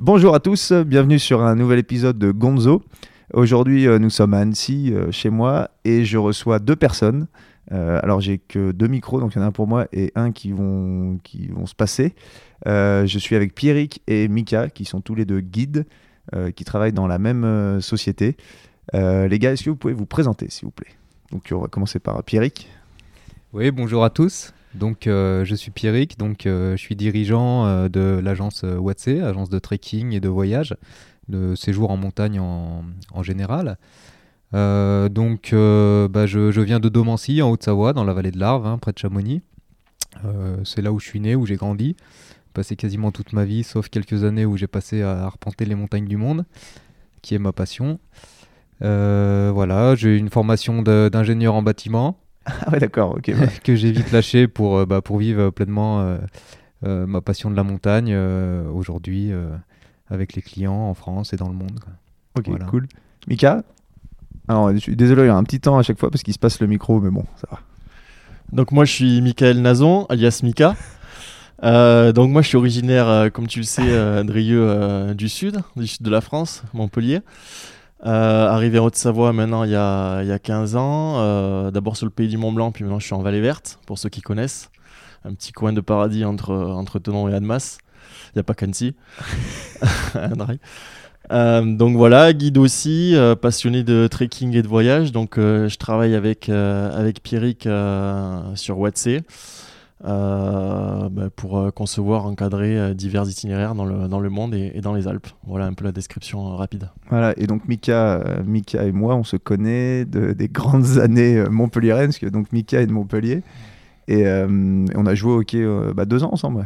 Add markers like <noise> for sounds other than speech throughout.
Bonjour à tous, bienvenue sur un nouvel épisode de Gonzo. Aujourd'hui, euh, nous sommes à Annecy, euh, chez moi, et je reçois deux personnes. Euh, alors, j'ai que deux micros, donc il y en a un pour moi et un qui vont, se passer. Je suis avec Pierrick et Mika, qui sont tous les deux guides, qui travaillent dans la même société. Les gars, est-ce que vous pouvez vous présenter, s'il vous plaît? Donc, on va commencer par Pierrick. Oui, bonjour à tous. Donc, euh, je suis Pierrick, donc euh, je suis dirigeant euh, de l'agence Watse, agence de trekking et de voyage, de séjour en montagne en, général. Donc, bah, je, viens de Domancy, en Haute-Savoie, dans la vallée de l'Arve, hein, près de Chamonix. C'est là où je suis né, où j'ai grandi. Passé quasiment toute ma vie, sauf quelques années où j'ai passé à arpenter les montagnes du monde, qui est ma passion. Voilà, j'ai une formation d'ingénieur en bâtiment <laughs> Ah ouais, d'accord, ok. ouais. <laughs> que j'ai vite lâché pour, euh, bah, pour vivre pleinement euh, euh, ma passion de la montagne euh, aujourd'hui euh, avec les clients en France et dans le monde. quoi. Ok, Voilà. cool. Mika? Alors, je suis désolé, il y a un petit temps à chaque fois parce qu'il se passe le micro, mais bon, ça va. Donc moi je suis Michael Nazon, alias Mika. Euh, donc moi je suis originaire, euh, comme tu le sais, euh, Drieux euh, du sud, du sud de la France, Montpellier. Euh, arrivé en Haute-Savoie maintenant il y a, il y a 15 ans, euh, d'abord sur le pays du Mont Blanc, puis maintenant je suis en Vallée Verte, pour ceux qui connaissent. Un petit coin de paradis entre, entre Tenon et Annemasse. Il n'y a pas qu'Annecy. <laughs> <laughs> Euh, donc voilà, guide aussi, euh, passionné de trekking et de voyage. Donc euh, je travaille avec, avec Pierrick sur Watse euh, bah, pour euh, concevoir, encadrer euh, divers itinéraires dans le, dans le monde et, dans les Alpes. Voilà un peu la description euh, rapide. Voilà, et donc Mika, euh, Mika et moi, on se connaît de, des grandes <laughs> années euh, montpelliéraines, parce que donc Mika est de Montpellier. Et euh, on a joué au hockey euh, bah, deux ans ensemble, ouais.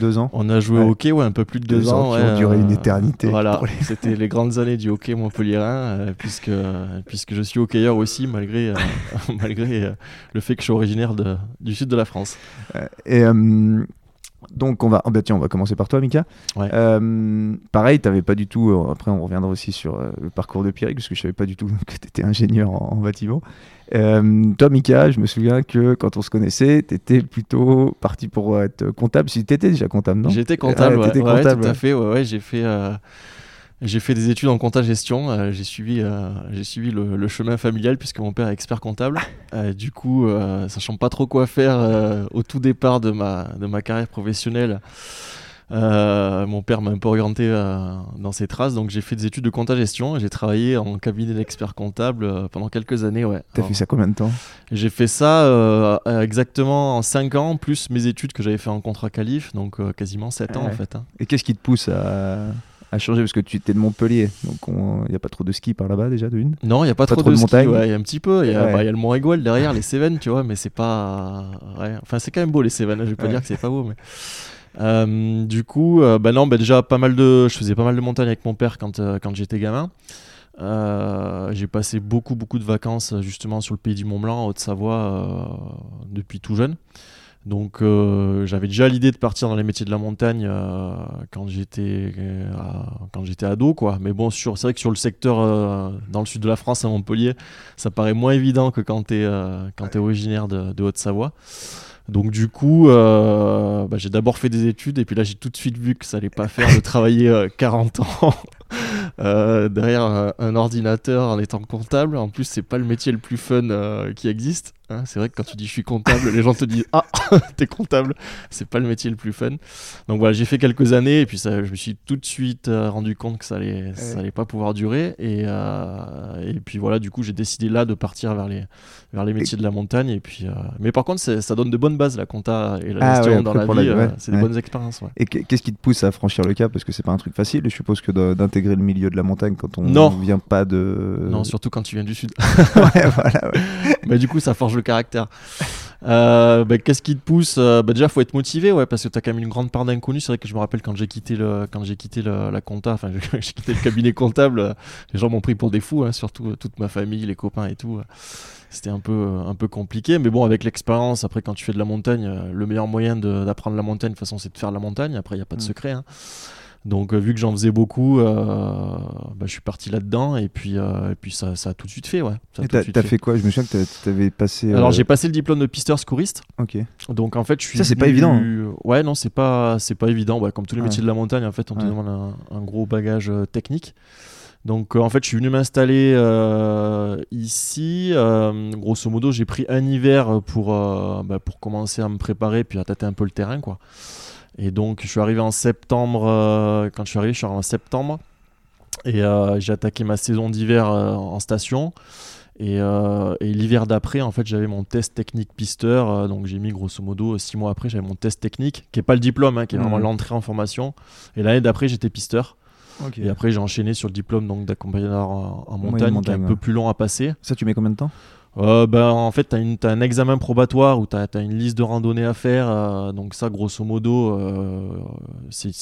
Deux ans. On a joué Ouais. au hockey ouais, un peu plus de deux, Deux ans ans. qui ouais, ont duré une euh, éternité Voilà, les- c'était les grandes années du hockey montpelliérain, puisque, puisque je suis hockeyeur aussi, malgré, <laughs> malgré le fait que je suis originaire de, du sud de la France. Et donc on va, oh, bah, tiens, on va commencer par toi, Mika. Ouais. Euh, pareil, t'avais pas du tout. euh, après, on reviendra aussi sur euh, le parcours de Pierrick, parce que je savais pas du tout <laughs> que tu étais ingénieur en, en bâtiment. Euh, toi, Mika, je me souviens que quand on se connaissait, tu étais plutôt parti pour être comptable. Si tu étais déjà comptable, non? J'étais comptable, Ah, ouais, t'étais ouais, comptable, tout à fait. Ouais, ouais, j'ai fait, j'ai fait des études en compta gestion. euh, j'ai suivi, euh, j'ai suivi le, le chemin familial puisque mon père est expert comptable. Euh, du coup, sachant pas trop quoi faire au tout départ de ma, de ma carrière professionnelle, mon père m'a un peu orienté dans ses traces. Donc j'ai fait des études de compta gestion. et J'ai travaillé en cabinet d'expert comptable pendant quelques années. Ouais. T'as fait ça combien de temps? J'ai fait ça exactement en 5 ans, plus mes études que j'avais fait en contrat qualif, donc quasiment 7 ans Ouais. en fait. hein. Et qu'est-ce qui te pousse à, à changer Parce que tu étais de Montpellier, donc il n'y a pas trop de ski par là-bas déjà, de une? Non, il n'y a pas, Pas trop, trop de de, ouais, Il y a un petit peu. Il y, a Ouais. bah, y a le Mont Rigol derrière, les Cévennes, tu vois, mais c'est pas. ouais. Enfin, c'est quand même beau les Cévennes. hein, Je vais pas dire que c'est pas beau, mais. Euh, du coup, euh, bah non, bah déjà pas mal de. Je faisais pas mal de montagnes avec mon père quand, euh, quand j'étais gamin. J'ai passé beaucoup beaucoup de vacances justement sur le pays du Mont Blanc, en Haute-Savoie, depuis tout jeune. Donc euh, j'avais déjà l'idée de partir dans les métiers de la montagne euh, quand j'étais euh, quand j'étais ado quoi. Mais bon, sur c'est vrai que sur le secteur euh, dans le sud de la France à Montpellier, ça paraît moins évident que quand tu es quand t'es originaire de, de Haute-Savoie. Donc du coup, euh, bah, j'ai d'abord fait des études et puis là j'ai tout de suite vu que ça allait pas faire de travailler euh, 40 ans euh, derrière un, un ordinateur en étant comptable. En plus, c'est pas le métier le plus fun euh, qui existe. hein. C'est vrai que quand tu dis je suis comptable, les gens te disent ah <laughs> t'es comptable. C'est pas le métier le plus fun. Donc voilà, j'ai fait quelques années et puis ça, je me suis tout de suite euh, rendu compte que ça allait, ça allait pas pouvoir durer. Et, euh, et puis voilà, du coup j'ai décidé là de partir vers les, vers les métiers de la montagne. Et puis, euh, mais par contre, ça donne de bonnes bases la compta et la Ah gestion ouais, dans la vie. euh, ouais, c'est des bonnes expériences. Et qu'est- qu'est-ce qui te pousse à franchir le cap? Parce que c'est pas un truc facile, je suppose que d'intégrer le milieu de la montagne quand on Non. vient pas de. Non, surtout quand tu viens du sud. <laughs> ouais, voilà, ouais. Mais <laughs> du coup, ça forge le caractère. Euh, bah, Qu'est-ce qui te pousse Euh, bah, Déjà, faut être motivé, ouais, parce que tu as quand même une grande part d'inconnu. C'est vrai que je me rappelle quand j'ai quitté, le, quand j'ai quitté le- la compta, enfin, <laughs> j'ai quitté le cabinet comptable, euh, les gens m'ont pris pour des fous, hein, surtout toute ma famille, les copains et tout. C'était un peu, un peu compliqué, mais bon, avec l'expérience, après, quand tu fais de la montagne, le meilleur moyen de- d'apprendre la montagne, de toute façon, c'est de faire la montagne. Après, il n'y a pas de Mm. secret. hein. Donc, euh, vu que j'en faisais beaucoup, euh, bah, je suis parti là-dedans et puis, euh, et puis ça, ça a tout de suite fait. Ouais. Ça Et t'as fait. fait quoi? Je me souviens que t'a- t'avais passé. Alors, j'ai passé le diplôme de pisteur secouriste. Ok. Donc, en fait, je suis. Ça, c'est pas évident, hein. Ouais, non, c'est pas, c'est pas évident. Ouais, comme tous les Ouais. métiers de la montagne, en fait, on te Ouais. demande un, un gros bagage technique. Donc, euh, en fait, je suis venu m'installer euh, ici. Euh, grosso modo, j'ai pris un hiver pour, bah, pour commencer à me préparer puis à tâter un peu le terrain, quoi. Et donc, je suis arrivé en septembre. euh, quand je suis arrivé, je suis arrivé en septembre. Et euh, j'ai attaqué ma saison d'hiver euh, en station. Et, et l'hiver d'après, en fait, j'avais mon test technique pisteur. donc, j'ai mis grosso modo six mois après, j'avais mon test technique, qui est pas le diplôme, hein, qui est vraiment Mhm. l'entrée en formation. Et l'année d'après, j'étais pisteur. Et après, j'ai enchaîné sur le diplôme d'accompagnateur en, montagne, qui est un peu plus long à passer. Ça, tu mets combien de temps? Euh, ben, en fait, tu as, un examen probatoire où tu as, une liste de randonnées à faire. euh, donc, ça, grosso modo, euh, c'est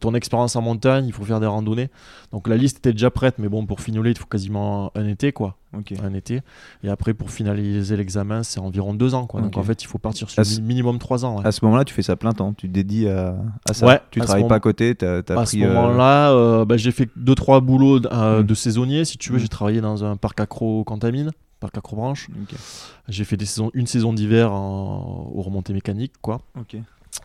ton expérience en montagne. Il faut faire des randonnées. Donc, la liste était déjà prête, mais bon, pour fignoler, il faut quasiment un été, quoi. Un été. Et après, pour finaliser l'examen, c'est environ deux ans, quoi. Donc, en fait, il faut partir sur ce- mi- minimum trois ans. ouais. À ce moment-là, tu fais ça plein temps. Tu te dédies à, à ça. Ouais, tu travailles moment- pas à côté. T'as as à pris. ce moment-là, bah, j'ai fait deux trois boulots Mm. de saisonnier. Si tu veux, Mm. j'ai travaillé dans un parc accro Cantamine, parc accro branche. Ok. J'ai fait des saisons, une saison d'hiver aux remontées mécaniques, quoi.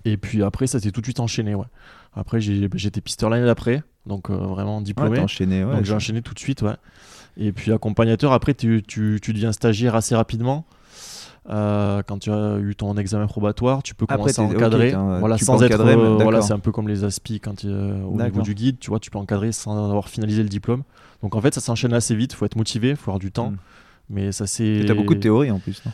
Et puis après, ça s'est tout de suite enchaîné, ouais. Après, j'ai- j'étais pisteur l'année d'après, donc euh, vraiment diplômé. enchaîné. Ouais, donc j'ai enchaîné tout de suite, ouais. Et puis accompagnateur, après, tu, tu, tu deviens stagiaire assez rapidement. Euh, quand tu as eu ton examen probatoire, tu peux Après, commencer à encadrer. voilà, sans être. encadrer, euh, voilà, c'est un peu comme les ASPI quand euh, au niveau du guide, tu vois, tu peux encadrer sans avoir finalisé le diplôme. Donc en fait, ça s'enchaîne assez vite. faut être motivé, faut avoir du temps. Mm. Mais ça c'est. T'as beaucoup de théories en plus. non?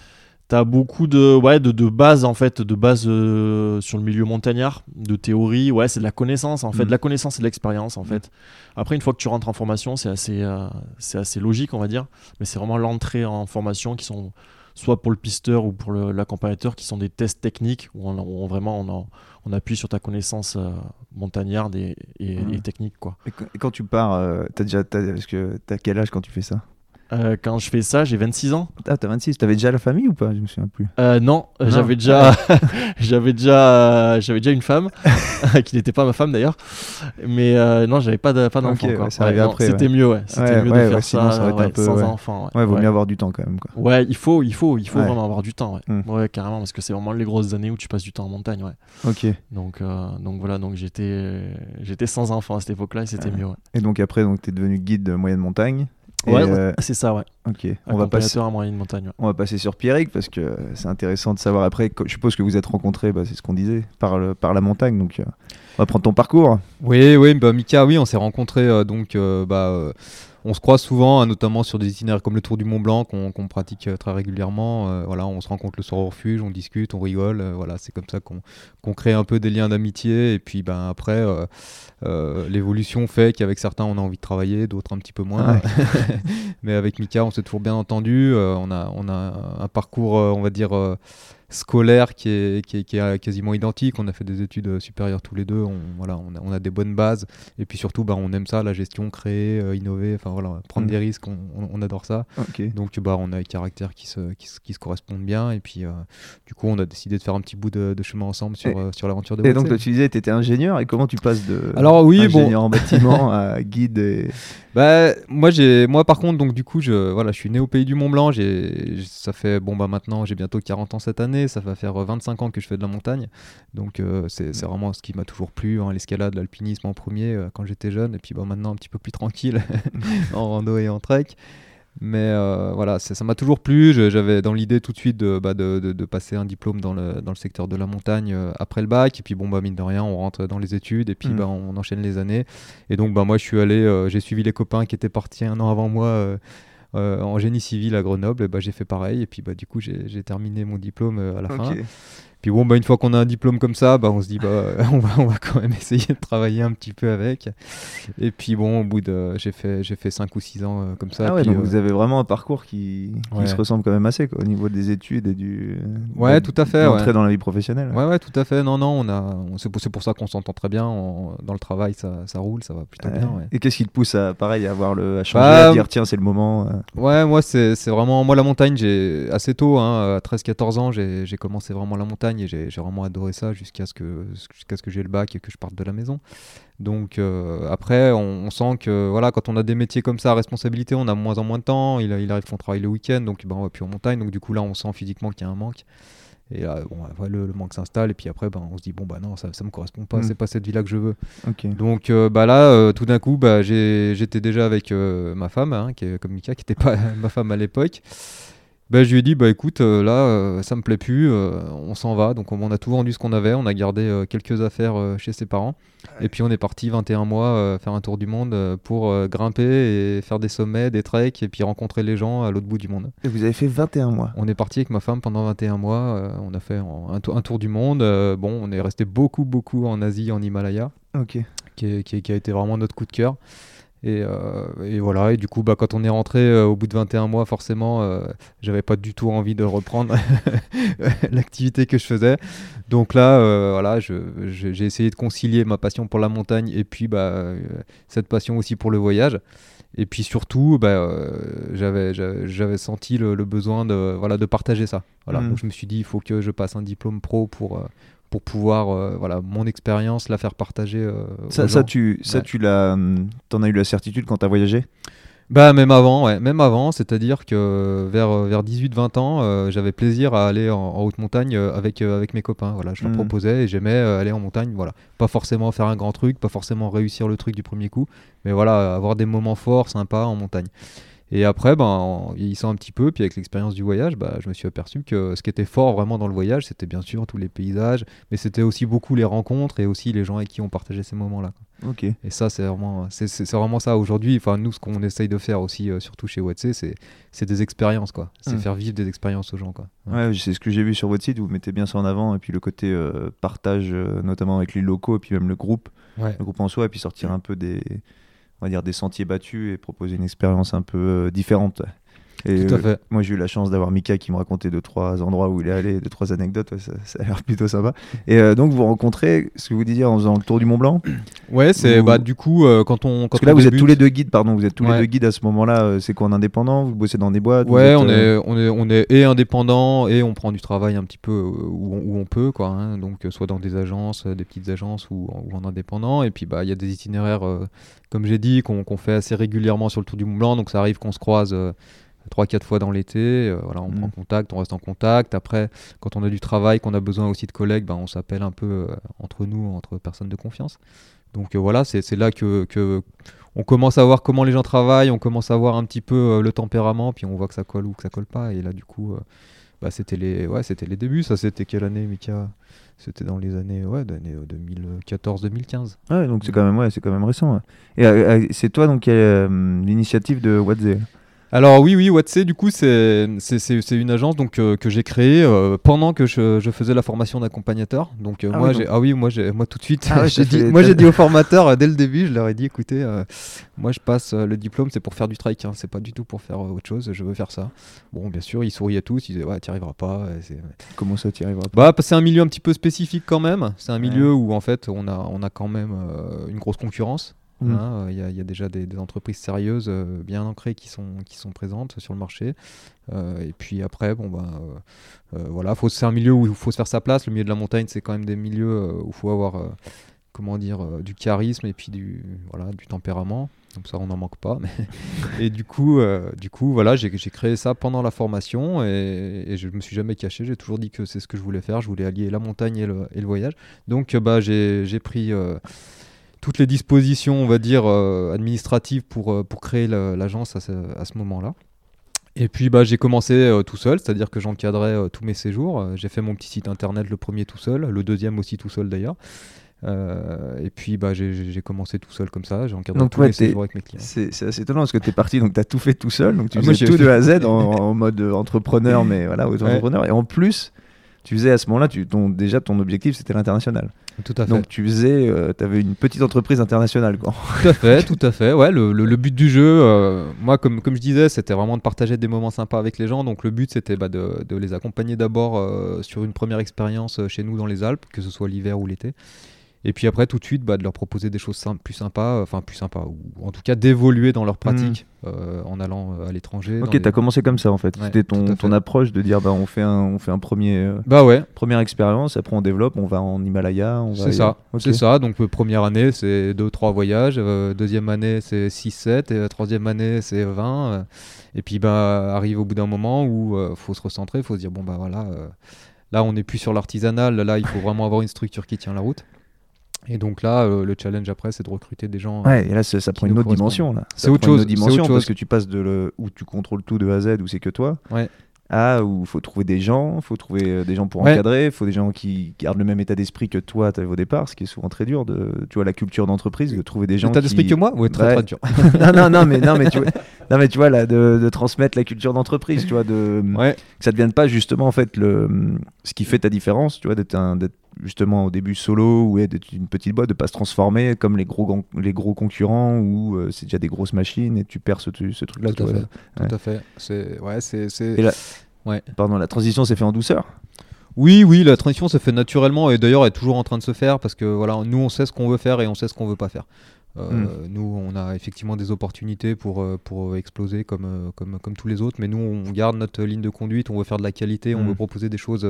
T'as beaucoup de, ouais, de, de bases en fait, de bases euh, sur le milieu montagnard, de théorie. Ouais, c'est de la connaissance en fait, Mm. de la connaissance et de l'expérience en Mm. fait. Après, une fois que tu rentres en formation, c'est assez, euh, c'est assez logique, on va dire. Mais c'est vraiment l'entrée en formation qui sont soit pour le pisteur ou pour l'accompagnateur, qui sont des tests techniques où on, où on- vraiment on, appuie sur ta connaissance euh, montagnarde et, et- Mm. et technique quoi. et, quand, tu pars, t'as déjà. t'as- Parce que t'as quel âge quand tu fais ça? Euh, quand je fais ça, j'ai 26 ans. Ah, t'as 26. T'avais déjà la famille ou pas? Je me souviens plus. Euh, non, euh, Non. j'avais déjà, <laughs> j'avais déjà, euh, j'avais déjà une femme <laughs> qui n'était pas ma femme d'ailleurs, mais non, j'avais pas de, pas d'enfant. Ok, quoi. ouais, ça après, C'était ouais. mieux, ouais. C'était Ouais, mieux ouais, de faire ouais, ça, sinon, ça été un ouais, peu, sans ouais. enfant. Ouais, vaut ouais. mieux avoir du temps quand même. Quoi. Ouais, il faut, il faut, il faut Ouais. vraiment avoir du temps. Ouais. Mm. ouais, carrément, parce que c'est vraiment les grosses années où tu passes du temps en montagne. Ouais. Ok. Donc, donc voilà, donc j'étais, j'étais sans enfant à cette époque-là et c'était Ouais. mieux. Ouais, Et donc après, donc t'es devenu guide de moyenne montagne. Ouais, euh, c'est ça, ouais. ok. On va passer. À moyenne montagne. ouais. On va passer sur Pierrick parce que c'est intéressant de savoir après. Je suppose que vous êtes rencontrés, bah, c'est ce qu'on disait, par, le, par la montagne. Donc, euh, on va prendre ton parcours. Oui, oui, bah, Mika, oui, on s'est rencontrés euh, donc euh, bah, euh, on se croise souvent, hein, notamment sur des itinéraires comme le Tour du Mont Blanc qu'on pratique euh, très régulièrement. Euh, voilà, on se rencontre le soir au refuge, on discute, on rigole. euh, voilà, c'est comme ça qu'on crée un peu des liens d'amitié. Et puis ben après, l'évolution fait qu'avec certains on a envie de travailler, d'autres un petit peu moins. <laughs> Mais avec Mika, on s'est toujours bien entendu. On a on a un parcours, on va dire. Scolaire qui est, qui, est, qui est quasiment identique. On a fait des études supérieures tous les deux. On, voilà, on, a, on a des bonnes bases. Et puis surtout, bah, on aime ça, la gestion, créer, euh, innover, enfin voilà, prendre Mm. des risques, on, adore ça. Ok. Donc bah, on a des caractères qui se, qui, qui se correspondent bien. Et puis euh, du coup, on a décidé de faire un petit bout de, de chemin ensemble sur, euh, sur l'aventure de Et donc, tu disais, tu étais ingénieur. Et comment tu passes de Alors oui, bon, ingénieur en bâtiment <laughs> à guide et... Bah, moi, j'ai, moi, par contre, donc du coup, je, voilà, je suis né au pays du Mont Blanc. J'ai, ça fait, bon, bah maintenant, j'ai bientôt 40 ans cette année. Ça va faire euh, 25 ans que je fais de la montagne. Donc, euh, c'est, vraiment ce qui m'a toujours plu, hein, l'escalade, l'alpinisme en premier euh, quand j'étais jeune. Et puis, bah, maintenant, un petit peu plus tranquille <laughs> en rando et en trek. Mais euh, voilà, ça m'a toujours plu. J'avais dans l'idée tout de suite de, bah, de, de- de passer un diplôme dans le, dans le secteur de la montagne euh, après le bac. Et puis bon, bah, mine de rien, on rentre dans les études et puis Mm. bah, on enchaîne les années. Et donc bah, moi, je suis allé, euh, j'ai suivi les copains qui étaient partis un an avant moi. euh, euh, en génie civil à Grenoble, bah, j'ai fait pareil et puis bah, du coup j'ai j'ai terminé mon diplôme euh, à la fin. Puis bon, bah, une fois qu'on a un diplôme comme ça, bah, on se dit bah, <laughs> on, va, on va quand même essayer de travailler un petit peu avec. Et puis bon, au bout de. J'ai fait, j'ai fait 5 ou 6 ans euh, comme ça. Ah ouais, puis, donc euh, vous avez vraiment un parcours qui, qui Ouais. se ressemble quand même assez quoi, au niveau des études et du. Ouais, de- tout à fait, L'entrée ouais. dans la vie professionnelle. Ouais, ouais, tout à fait. Non, non, on a, on- c'est pour, c'est pour ça qu'on s'entend très bien. On- dans le travail, ça, ça roule, ça va plutôt bien. Et qu'est-ce qui te pousse à, pareil, à, avoir le, à changer, Bah, à dire tiens, c'est le moment euh, Ouais, moi, c'est c'est vraiment. Moi, la montagne, j'ai assez tôt, hein, à 13-14 ans, j'ai j'ai commencé vraiment la montagne et j'ai vraiment adoré ça jusqu'à ce que, jusqu'à ce que j'ai le bac et que je parte de la maison. Donc euh, après, on, on sent que voilà, quand on a des métiers comme ça à responsabilité, on a moins en moins de temps. Il, il arrive qu'on travaille le week-end, donc ben, on va plus en montagne. Donc du coup là, on sent physiquement qu'il y a un manque. Et là, bon, le, le manque s'installe et puis après, ben, on se dit bon bah non, ça, ça me correspond pas, Mm. c'est pas cette vie-là que je veux. Donc euh, bah là, euh, tout d'un coup, bah, j'étais déjà avec euh, ma femme, hein, qui est comme Mika, qui n'était pas <laughs> ma femme à l'époque. Bah, je lui ai dit, bah écoute, euh, là, euh, ça me plaît plus, euh, on s'en va. Donc on, on a tout vendu ce qu'on avait, on a gardé euh, quelques affaires chez ses parents. Et puis on est parti 21 mois faire un tour du monde pour grimper et faire des sommets, des treks et puis rencontrer les gens à l'autre bout du monde. Et vous avez fait 21 mois. On est parti avec ma femme pendant 21 mois, on a fait en- un, tour- un tour du monde. bon, on est resté beaucoup, beaucoup en Asie, en Himalaya Ok. qui, est- qui est- qui a été vraiment notre coup de cœur. Et, euh, et voilà, et du coup, bah, quand on est rentré euh, au bout de 21 mois, forcément, euh, j'avais pas du tout envie de reprendre <laughs> l'activité que je faisais. Donc là, voilà, j'ai essayé de concilier ma passion pour la montagne et puis bah, cette passion aussi pour le voyage. Et puis surtout, bah, euh, j'avais senti le, le besoin de, voilà, de partager ça. Voilà. Donc je me suis dit, il faut que je passe un diplôme pro pour, pour pouvoir, euh, voilà, mon expérience, la faire partager. euh, Ça, aux ça, gens. tu, ça Ouais. tu l'as, hum, t'en as eu la certitude quand t'as voyagé? Bah même avant, ouais, même avant, c'est-à-dire que vers, euh, vers 18-20 ans, euh, j'avais plaisir à aller en, en haute montagne avec, avec mes copains. Voilà, je leur Mhm. proposais et j'aimais aller en montagne. Voilà, pas forcément faire un grand truc, pas forcément réussir le truc du premier coup, mais voilà, avoir des moments forts, sympas en montagne. Et après, ben, en vieillissant un petit peu, puis avec l'expérience du voyage, bah, je me suis aperçu que ce qui était fort vraiment dans le voyage, c'était bien sûr tous les paysages, mais c'était aussi beaucoup les rencontres et aussi les gens avec qui on partageait ces moments-là. Ok. Et ça, c'est vraiment, c'est, c'est- c'est vraiment ça aujourd'hui. Enfin, nous, ce qu'on essaye de faire aussi, euh, surtout chez Watsé, c'est, c'est des expériences, quoi. C'est Mm. faire vivre des expériences aux gens, quoi. Ouais, c'est ce que j'ai vu sur votre site, vous mettez bien ça en avant, et puis le côté euh, partage, euh, notamment avec les locaux, et puis même le groupe, Ouais. le groupe en soi, et puis sortir un peu des, on va dire, des sentiers battus et proposer une expérience un peu euh, différente. Et, Tout à euh. Moi, j'ai eu la chance d'avoir Mika qui me racontait deux, trois endroits où il est allé, deux, trois anecdotes. ouais, ça, ça a l'air plutôt sympa. Et euh, donc, vous rencontrez, ce que vous disiez en faisant le tour du Mont Blanc? Ouais, c'est Vous- bah, du coup, euh, quand on. Quand Parce que là, vous êtes tous les deux guides, pardon, vous êtes tous les deux guides à ce moment-là. C'est quoi en indépendant? Vous bossez dans des boîtes Ouais, êtes, on, est, on, est, on est et indépendant et on prend du travail un petit peu où on, où on peut, quoi. hein. donc, soit dans des agences, des petites agences ou, en- ou en indépendant. Et puis, bah, il y a des itinéraires, comme j'ai dit, qu'on qu'on fait assez régulièrement sur le Tour du Mont Blanc. Donc, ça arrive qu'on se croise. Euh, trois quatre fois dans l'été euh, voilà on Mhm. prend contact on reste en contact après quand on a du travail qu'on a besoin aussi de collègues ben, on s'appelle un peu euh, entre nous entre personnes de confiance donc euh, voilà c'est là que, que on commence à voir comment les gens travaillent, on commence à voir un petit peu euh, le tempérament, puis on voit que ça colle ou que ça colle pas. Et là, du coup, euh, bah, c'était les, ouais, c'était les débuts. Ça, c'était quelle année, Mika? C'était dans les années, ouais, d'année, euh, 2014-2015. Ouais, donc c'est quand même, ouais, c'est quand même récent. ouais. Et euh, c'est toi donc qui l'initiative de Wadze. Alors oui, oui, Watsé, du coup, c'est une agence donc euh, que j'ai créée euh, pendant que je, je faisais la formation d'accompagnateur. Donc euh, Ah moi, oui, j'ai donc- ah oui, moi, moi tout de suite, Ah ouais, <laughs> j'ai dit, moi j'ai dit aux formateurs dès le début, je leur ai dit, écoutez, moi je passe le diplôme, c'est pour faire du trike, hein, c'est pas du tout pour faire autre chose. Je veux faire ça. Bon, bien sûr, ils souriaient tous, ils disaient ouais, t'y arriveras pas. Comment ça, tu y arriveras pas? Bah, c'est un milieu un petit peu spécifique quand même. C'est un Ouais. milieu où en fait on a, on a quand même une grosse concurrence. Il Mm. hein, y, a- y a déjà des, des entreprises sérieuses euh, bien ancrées qui sont, qui sont présentes sur le marché. Euh, et puis après, bon bah, euh, euh, voilà, faut- c'est un milieu où il faut se faire sa place. Le milieu de la montagne, c'est quand même des milieux euh, où il faut avoir euh, comment dire, euh, du charisme et puis du, voilà, du tempérament. Comme ça, on n'en manque pas. mais- <laughs> et du coup, euh, du coup voilà, j'ai créé ça pendant la formation et, et je me suis jamais caché. J'ai toujours dit que c'est ce que je voulais faire. Je voulais allier la montagne et le, et le voyage. Donc, euh, bah, j'ai pris euh, toutes les dispositions, on va dire, euh, administratives pour, euh, pour créer la- l'agence à ce, moment-là. Et puis bah, j'ai commencé euh, tout seul, c'est-à-dire que j'encadrais euh, tous mes séjours. J'ai fait mon petit site internet le premier tout seul, le deuxième aussi tout seul d'ailleurs. Euh, et puis bah, j'ai- commencé tout seul comme ça, j'ai encadré Donc, tous ouais, mes séjours avec mes clients. C'est assez étonnant parce que tu es parti, donc tu as tout fait tout seul, donc tu Ah, faisais tout de A à Z en, en mode entrepreneur, mais voilà, <laughs> auto-entrepreneur. Et en plus, tu faisais à ce moment-là, tu, ton, déjà ton objectif c'était l'international. Tout à fait. Donc tu faisais, tu avais une petite entreprise internationale. Quoi. Tout à fait, tout à fait. Ouais, le, le- le but du jeu, euh, moi, comme, comme je disais, c'était vraiment de partager des moments sympas avec les gens. Donc, le but, c'était bah, de, de les accompagner d'abord euh, sur une première expérience euh, chez nous dans les Alpes, que ce soit l'hiver ou l'été. Et puis après, tout de suite, bah, de leur proposer des choses plus sympas, enfin plus sympas, ou en tout cas d'évoluer dans leur pratique euh, en allant euh, à l'étranger. Ok, les- t'as commencé comme ça en fait. Ouais, C'était ton, ton approche de dire bah on fait un, on fait un premier, euh, Bah ouais, première expérience, après on développe, on va en Himalaya, c'est ça. Ok. C'est ça. Donc euh, première année, c'est 2-3 voyages. euh, deuxième année, c'est 6-7. Et euh, troisième année, c'est 20. euh, et puis bah arrive au bout d'un moment où euh, faut se recentrer, faut se dire bon bah voilà, euh, là on n'est plus sur l'artisanal. Là, il faut vraiment avoir une structure qui tient la route. Et donc là, euh, le challenge après, c'est de recruter des gens. Ouais, et là ça, prend une autre dimension là. C'est autre prend une chose, autre c'est dimension autre parce chose. que tu passes de le où tu contrôles tout de A à Z où c'est que toi. Ouais. À où faut trouver des gens, faut trouver euh, des gens pour Ouais. encadrer, faut des gens qui gardent le même état d'esprit que toi t'avais au départ, ce qui est souvent très dur de tu vois la culture d'entreprise de trouver des gens T'as d'esprit qui- que moi Oui, très Ouais. très dur. <laughs> non, non, non, mais, non, mais tu vois, non, mais tu vois là, de, de transmettre la culture d'entreprise, tu vois, de, Ouais. que ça ne devienne pas justement en fait le, ce qui fait ta différence, tu vois, d'être un- d'être justement au début solo ou d'être une petite boîte, de pas se transformer comme les gros, les gros concurrents où euh, c'est déjà des grosses machines et tu perds ce, ce truc-là. Tout à fait. Ouais. Tout à fait. C'est ouais, c'est c'est- Et là- Ouais. Pardon, la transition s'est fait en douceur? Oui, oui, la transition se fait naturellement et d'ailleurs elle est toujours en train de se faire parce que voilà, nous on sait ce qu'on veut faire et on sait ce qu'on veut pas faire. Euh, Hmm. Nous, on a effectivement des opportunités pour, euh, pour exploser comme, comme, comme tous les autres, mais nous on garde notre ligne de conduite, on veut faire de la qualité, on Hmm. veut proposer des choses.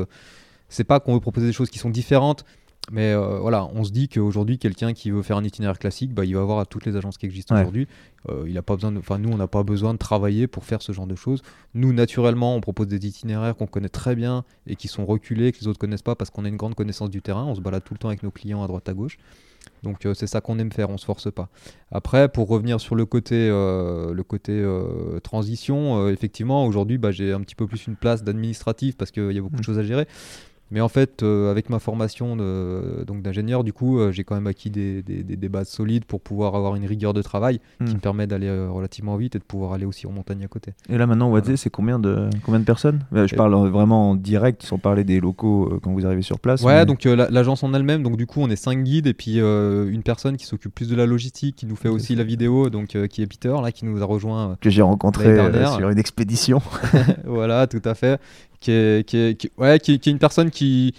C'est pas qu'on veut proposer des choses qui sont différentes, mais euh, voilà, on se dit qu'aujourd'hui quelqu'un qui veut faire un itinéraire classique, bah, il va voir à toutes les agences qui existent Ouais. aujourd'hui. Euh, il a pas besoin enfin nous on n'a pas besoin de travailler pour faire ce genre de choses. Nous naturellement on propose des itinéraires qu'on connaît très bien et qui sont reculés, que les autres connaissent pas parce qu'on a une grande connaissance du terrain. On se balade tout le temps avec nos clients à droite à gauche. Donc euh, c'est ça qu'on aime faire, on se force pas. Après, pour revenir sur le côté, euh, le côté euh, transition, effectivement, aujourd'hui, bah, j'ai un petit peu plus une place d'administratif parce qu'il y a beaucoup de choses à gérer. Mais en fait, euh, avec ma formation de- donc d'ingénieur, du coup, euh, j'ai quand même acquis des, des- des- des bases solides pour pouvoir avoir une rigueur de travail qui Mm. me permet d'aller euh, relativement vite et de pouvoir aller aussi en montagne à côté. Et là maintenant, Wadze, c'est combien de, combien de personnes? Je parle vraiment en direct, sans parler des locaux quand vous arrivez sur place. Ouais, mais- donc la- l'agence en elle-même, donc du coup on est cinq guides et puis une personne qui s'occupe plus de la logistique, qui nous fait aussi la vidéo, donc qui est Peter là, qui nous a rejoint. que j'ai rencontré sur une expédition. <laughs> voilà, tout à fait. Qui est, qui est, qui- ouais, qui, est- qui est une personne qui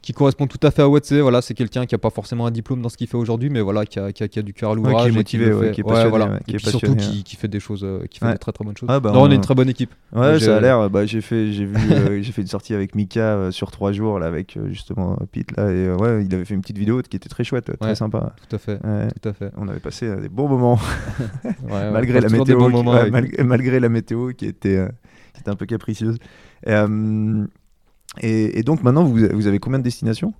qui correspond tout à fait à Watse. Voilà, c'est quelqu'un qui a pas forcément un diplôme dans ce qu'il fait aujourd'hui, mais voilà, qui a, qui a- qui a du cœur à qui est l'ouvrage, motivé, ouais, qui est passionné, voilà. ouais, qui et est puis surtout qui, qui fait des choses, euh, qui fait des très très bonnes choses. Ah, bah, non, on est une très bonne équipe. Ouais, ça j'ai- a l'air. Bah, j'ai fait, j'ai vu, euh, <laughs> j'ai fait une sortie avec Mika euh, sur trois jours là, avec euh, justement Pete là, et ouais, il avait fait une petite vidéo qui était très chouette, très sympa. Tout à fait. Tout à fait. On avait passé des bons moments <laughs> malgré la météo, malgré, la météo qui était, qui était un peu capricieuse. Et, euh, et, donc maintenant, vous, avez combien de destinations?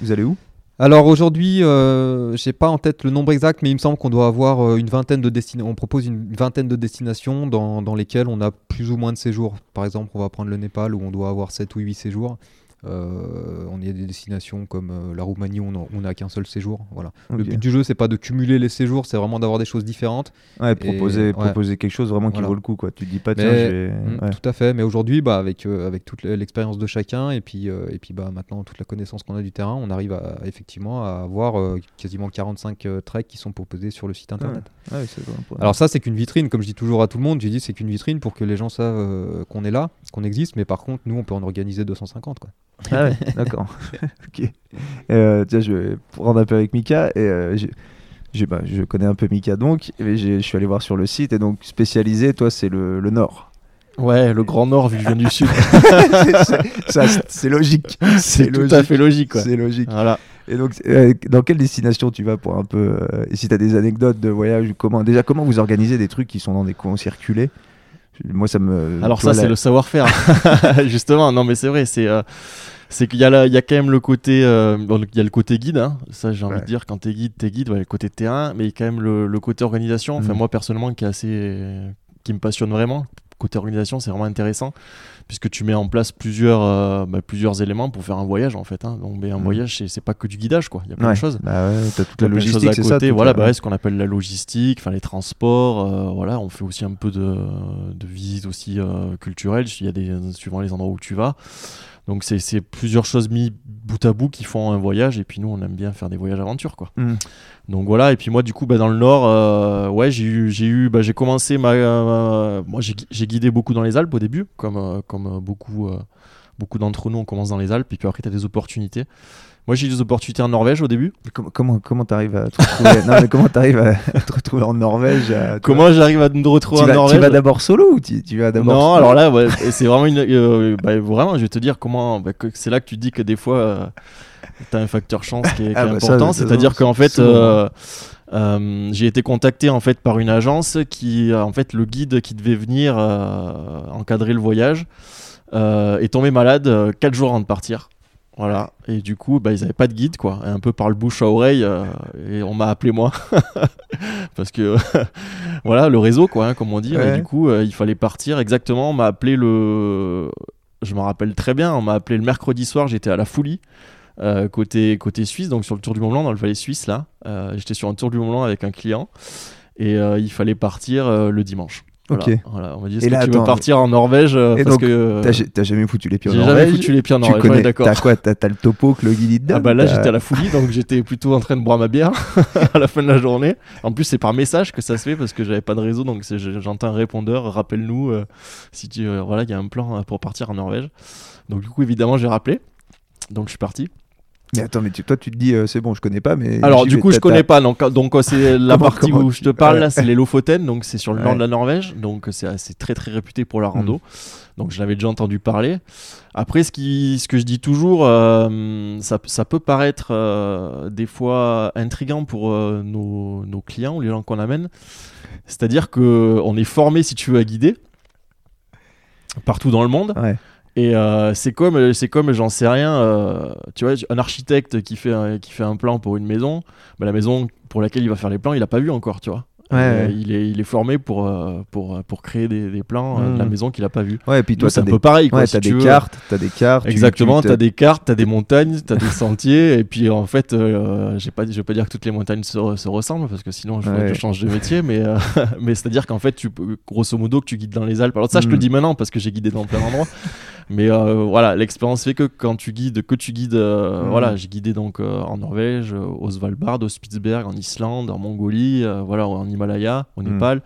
Vous allez où? Alors aujourd'hui, euh, j'ai pas en tête le nombre exact, mais il me semble qu'on doit avoir euh, une vingtaine de destinations. On propose une vingtaine de destinations dans, dans lesquelles on a plus ou moins de séjours. Par exemple, on va prendre le Népal où on doit avoir 7 ou 8 séjours. Euh, on y a des destinations comme euh, la Roumanie où on n'a qu'un seul séjour. Voilà. Le but du jeu, c'est pas de cumuler les séjours, c'est vraiment d'avoir des choses différentes. Ouais, proposer, ouais. proposer quelque chose vraiment qui Voilà. vaut le coup quoi. Tu te dis pas Mais- tiens, je vais- Mm, ouais. Tout à fait. Mais aujourd'hui, bah, avec, euh, avec toute l'expérience de chacun et puis, et puis bah, maintenant toute la connaissance qu'on a du terrain, on arrive à, effectivement à avoir quasiment 45 euh, treks qui sont proposés sur le site internet. Pour- Alors ça, c'est qu'une vitrine, comme je dis toujours à tout le monde, je dis c'est qu'une vitrine pour que les gens savent qu'on est là, qu'on existe, mais par contre, nous, on peut en organiser 250. Quoi. Ah ouais, <laughs> d'accord. <laughs> ok. Euh, tiens, je vais prendre un peu avec Mika. Et, euh, bah, je connais un peu Mika donc. Et je suis allé voir sur le site. Et donc, spécialisé, toi, c'est le, le Nord. Ouais, le Grand Nord vu que je viens du <laughs> Sud. C'est- logique. C'est tout à fait logique. C'est logique. Voilà. Et donc, euh, dans quelle destination tu vas pour un peu. euh, et si tu as des anecdotes de voyage, comment, déjà, comment vous organisez des trucs qui sont dans des coins circulés? Moi, ça me. Alors ça, la- c'est le savoir-faire. <laughs> Justement, non mais c'est vrai, c'est euh, c'est qu'il y a là, il y a quand même le côté, euh, bon, il y a le côté guide. hein. Ça, j'ai envie Ouais. de dire, quand t'es guide, t'es guide. Ouais, le côté terrain, mais il y a quand même le, le côté organisation. Enfin, Mhm. moi personnellement, qui est assez, qui me passionne vraiment. Côté organisation, c'est vraiment intéressant puisque tu mets en place plusieurs, euh, bah, plusieurs éléments pour faire un voyage en fait. hein. Donc, mais un Mhm. voyage, c'est- pas que du guidage, quoi. Il y a plein Ouais. de choses. Bah ouais, t'as toute la logistique, à c'est ça voilà, bah ouais, ce qu'on appelle la logistique, enfin les transports. euh, voilà, on fait aussi un peu de, de visite aussi euh, culturelle. Il y a des suivant les endroits où tu vas. Donc c'est c'est plusieurs choses mis bout à bout qui font un voyage. Et puis nous, on aime bien faire des voyages aventure, quoi. Mhm. Donc voilà. Et puis moi, du coup, bah, dans le Nord, euh, ouais, j'ai eu, j'ai eu, bah, j'ai commencé ma, euh, moi, j'ai guidé beaucoup dans les Alpes au début, comme euh, comme beaucoup. beaucoup d'entre nous, on commence dans les Alpes, et puis après, tu as des opportunités. Moi, j'ai eu des opportunités en Norvège au début. Comment comment comment t'arrives à te retrouver <laughs> Non mais comment t'arrives à te retrouver en Norvège à- Comment j'arrive à me retrouver tu en vas, tu Norvège vas d'abord solo ou tu, tu vas d'abord Non, alors là, ouais, c'est vraiment une. euh, bah, vraiment, je vais te dire comment. bah, c'est là que tu dis que des fois, tu as un facteur chance qui est, qui est Ah, bah, important. C'est-à-dire qu'en fait, souvent. euh, euh, j'ai été contacté en fait par une agence qui, euh, en fait, le guide qui devait venir euh, encadrer le voyage euh, est tombé malade 4 jours avant de partir. Voilà, et du coup, bah, ils n'avaient pas de guide, quoi. Et un peu par le bouche à oreille, euh, et on m'a appelé moi. <laughs> Parce que, <laughs> voilà, le réseau, quoi, hein, comme on dit. Ouais. Et du coup, euh, il fallait partir exactement. On m'a appelé le. Je me rappelle très bien, on m'a appelé le mercredi soir, j'étais à la Foulie. euh, côté, côté Suisse, donc sur le Tour du Mont Blanc, dans le Valais Suisse, là. Euh, J'étais sur un Tour du Mont Blanc avec un client et il fallait partir le dimanche. Voilà, Ok. voilà. On m'a dit Et est-ce que là, tu attends, veux partir en Norvège euh, Et parce donc, que T'as t'as jamais foutu les pieds en j'ai Norvège jamais foutu les pieds en Tu Norvège. ouais, connais, d'accord. t'as quoi? T'as t'as le topo que le guide Ah bah là j'étais à la folie donc j'étais plutôt en train de boire ma bière <laughs> à la fin de la journée. En plus c'est par message que ça se fait parce que j'avais pas de réseau donc c'est- j'entends un répondeur rappelle-nous euh, si tu euh, voilà il y a un plan euh, pour partir en Norvège. Donc du coup évidemment j'ai rappelé donc je suis parti. Mais attends, mais tu- toi tu te dis euh, c'est bon, je connais pas, mais. Alors du coup je connais pas donc donc euh, c'est la <laughs> Comment- partie comment où tu- je te parle là c'est les Lofoten donc c'est sur le nord de la Norvège donc c'est assez très très réputé pour la Mm. rando. Donc je l'avais déjà entendu parler. Après, ce, qui, ce que je dis toujours, euh, ça, ça peut paraître euh, des fois intriguant pour euh, nos, nos clients ou les gens qu'on amène. C'est-à-dire qu'on est formé, si tu veux, à guider partout dans le monde. Ouais. Et euh, c'est comme, c'est comme j'en sais rien, euh, tu vois, un architecte qui fait, un, qui fait un plan pour une maison, bah, la maison pour laquelle il va faire les plans, il a pas vu encore, tu vois. Ouais, Euh, ouais. il, est, il est formé pour, pour, pour créer des, des plans de la Mhm. maison qu'il a pas vu. Ouais, et puis toi c'est t'as un des peu pareil, quoi. Ouais, si t'as tu des cartes, t'as des cartes. Exactement, tu- tu as des cartes, tu as des montagnes, tu as des sentiers, et puis en fait, j'ai pas, je vais pas dire que toutes les montagnes se, se ressemblent, parce que sinon je, change de métier, mais, <laughs> mais c'est-à-dire qu'en fait, tu, grosso modo, que tu guides dans les Alpes. Alors ça, je te le Mm. dis maintenant, parce que j'ai guidé dans plein d'endroits, mais euh, voilà, l'expérience fait que quand tu guides, que tu guides, euh, Mm. voilà, j'ai guidé donc euh, en Norvège, euh, au Svalbard, au Spitzberg, en Islande, en Mongolie, euh, voilà, en Himalaya, au Mm. Népal.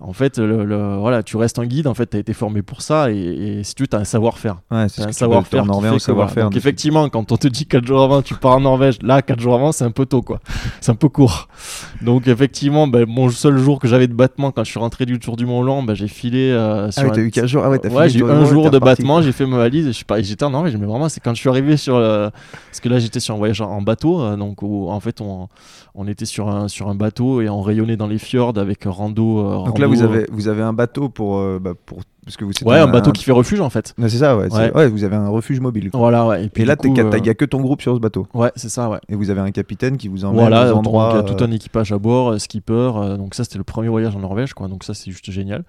En fait, le, le- voilà, tu restes un guide, en fait, tu as été formé pour ça, et, et si tu veux, tu as un savoir-faire. Ouais, C'est c'est ce un savoir-faire que, voilà. Donc effectivement, quand on te dit 4 jours avant, tu pars en Norvège, là, 4 jours avant, c'est un peu tôt, quoi. <laughs> C'est un peu court. Donc effectivement, ben, mon seul jour que j'avais de battement, quand je suis rentré du Tour du Mont Blanc, ben, j'ai filé euh, Ah sur un- t'as eu 15 jours. Ah ouais, t'as Ouais, j'ai eu un jour de battement, j'ai fait ma valise, et je suis pas, j'étais en Norvège, mais vraiment, c'est quand je suis arrivé sur, euh, parce que là, j'étais sur un voyage en- bateau, euh, donc où, en fait, on, on était sur un, sur un bateau et on rayonnait dans les fjords avec un rando. euh, Donc là, vous avez, vous avez un bateau pour, euh, bah, pour parce que vous. Ouais, un bateau qui fait refuge en fait. C'est ça, ouais, c'est- Ouais. ouais, Vous avez un refuge mobile. quoi. Voilà, ouais. Et puis Et là, il euh, n'y a que ton groupe sur ce bateau. Ouais, c'est ça, ouais. Et vous avez un capitaine qui vous emmène Voilà, aux donc endroits. y a tout euh, un équipage à bord, euh, skipper. euh, donc ça, c'était le premier voyage en Norvège, quoi. Donc ça, c'est juste génial. Donc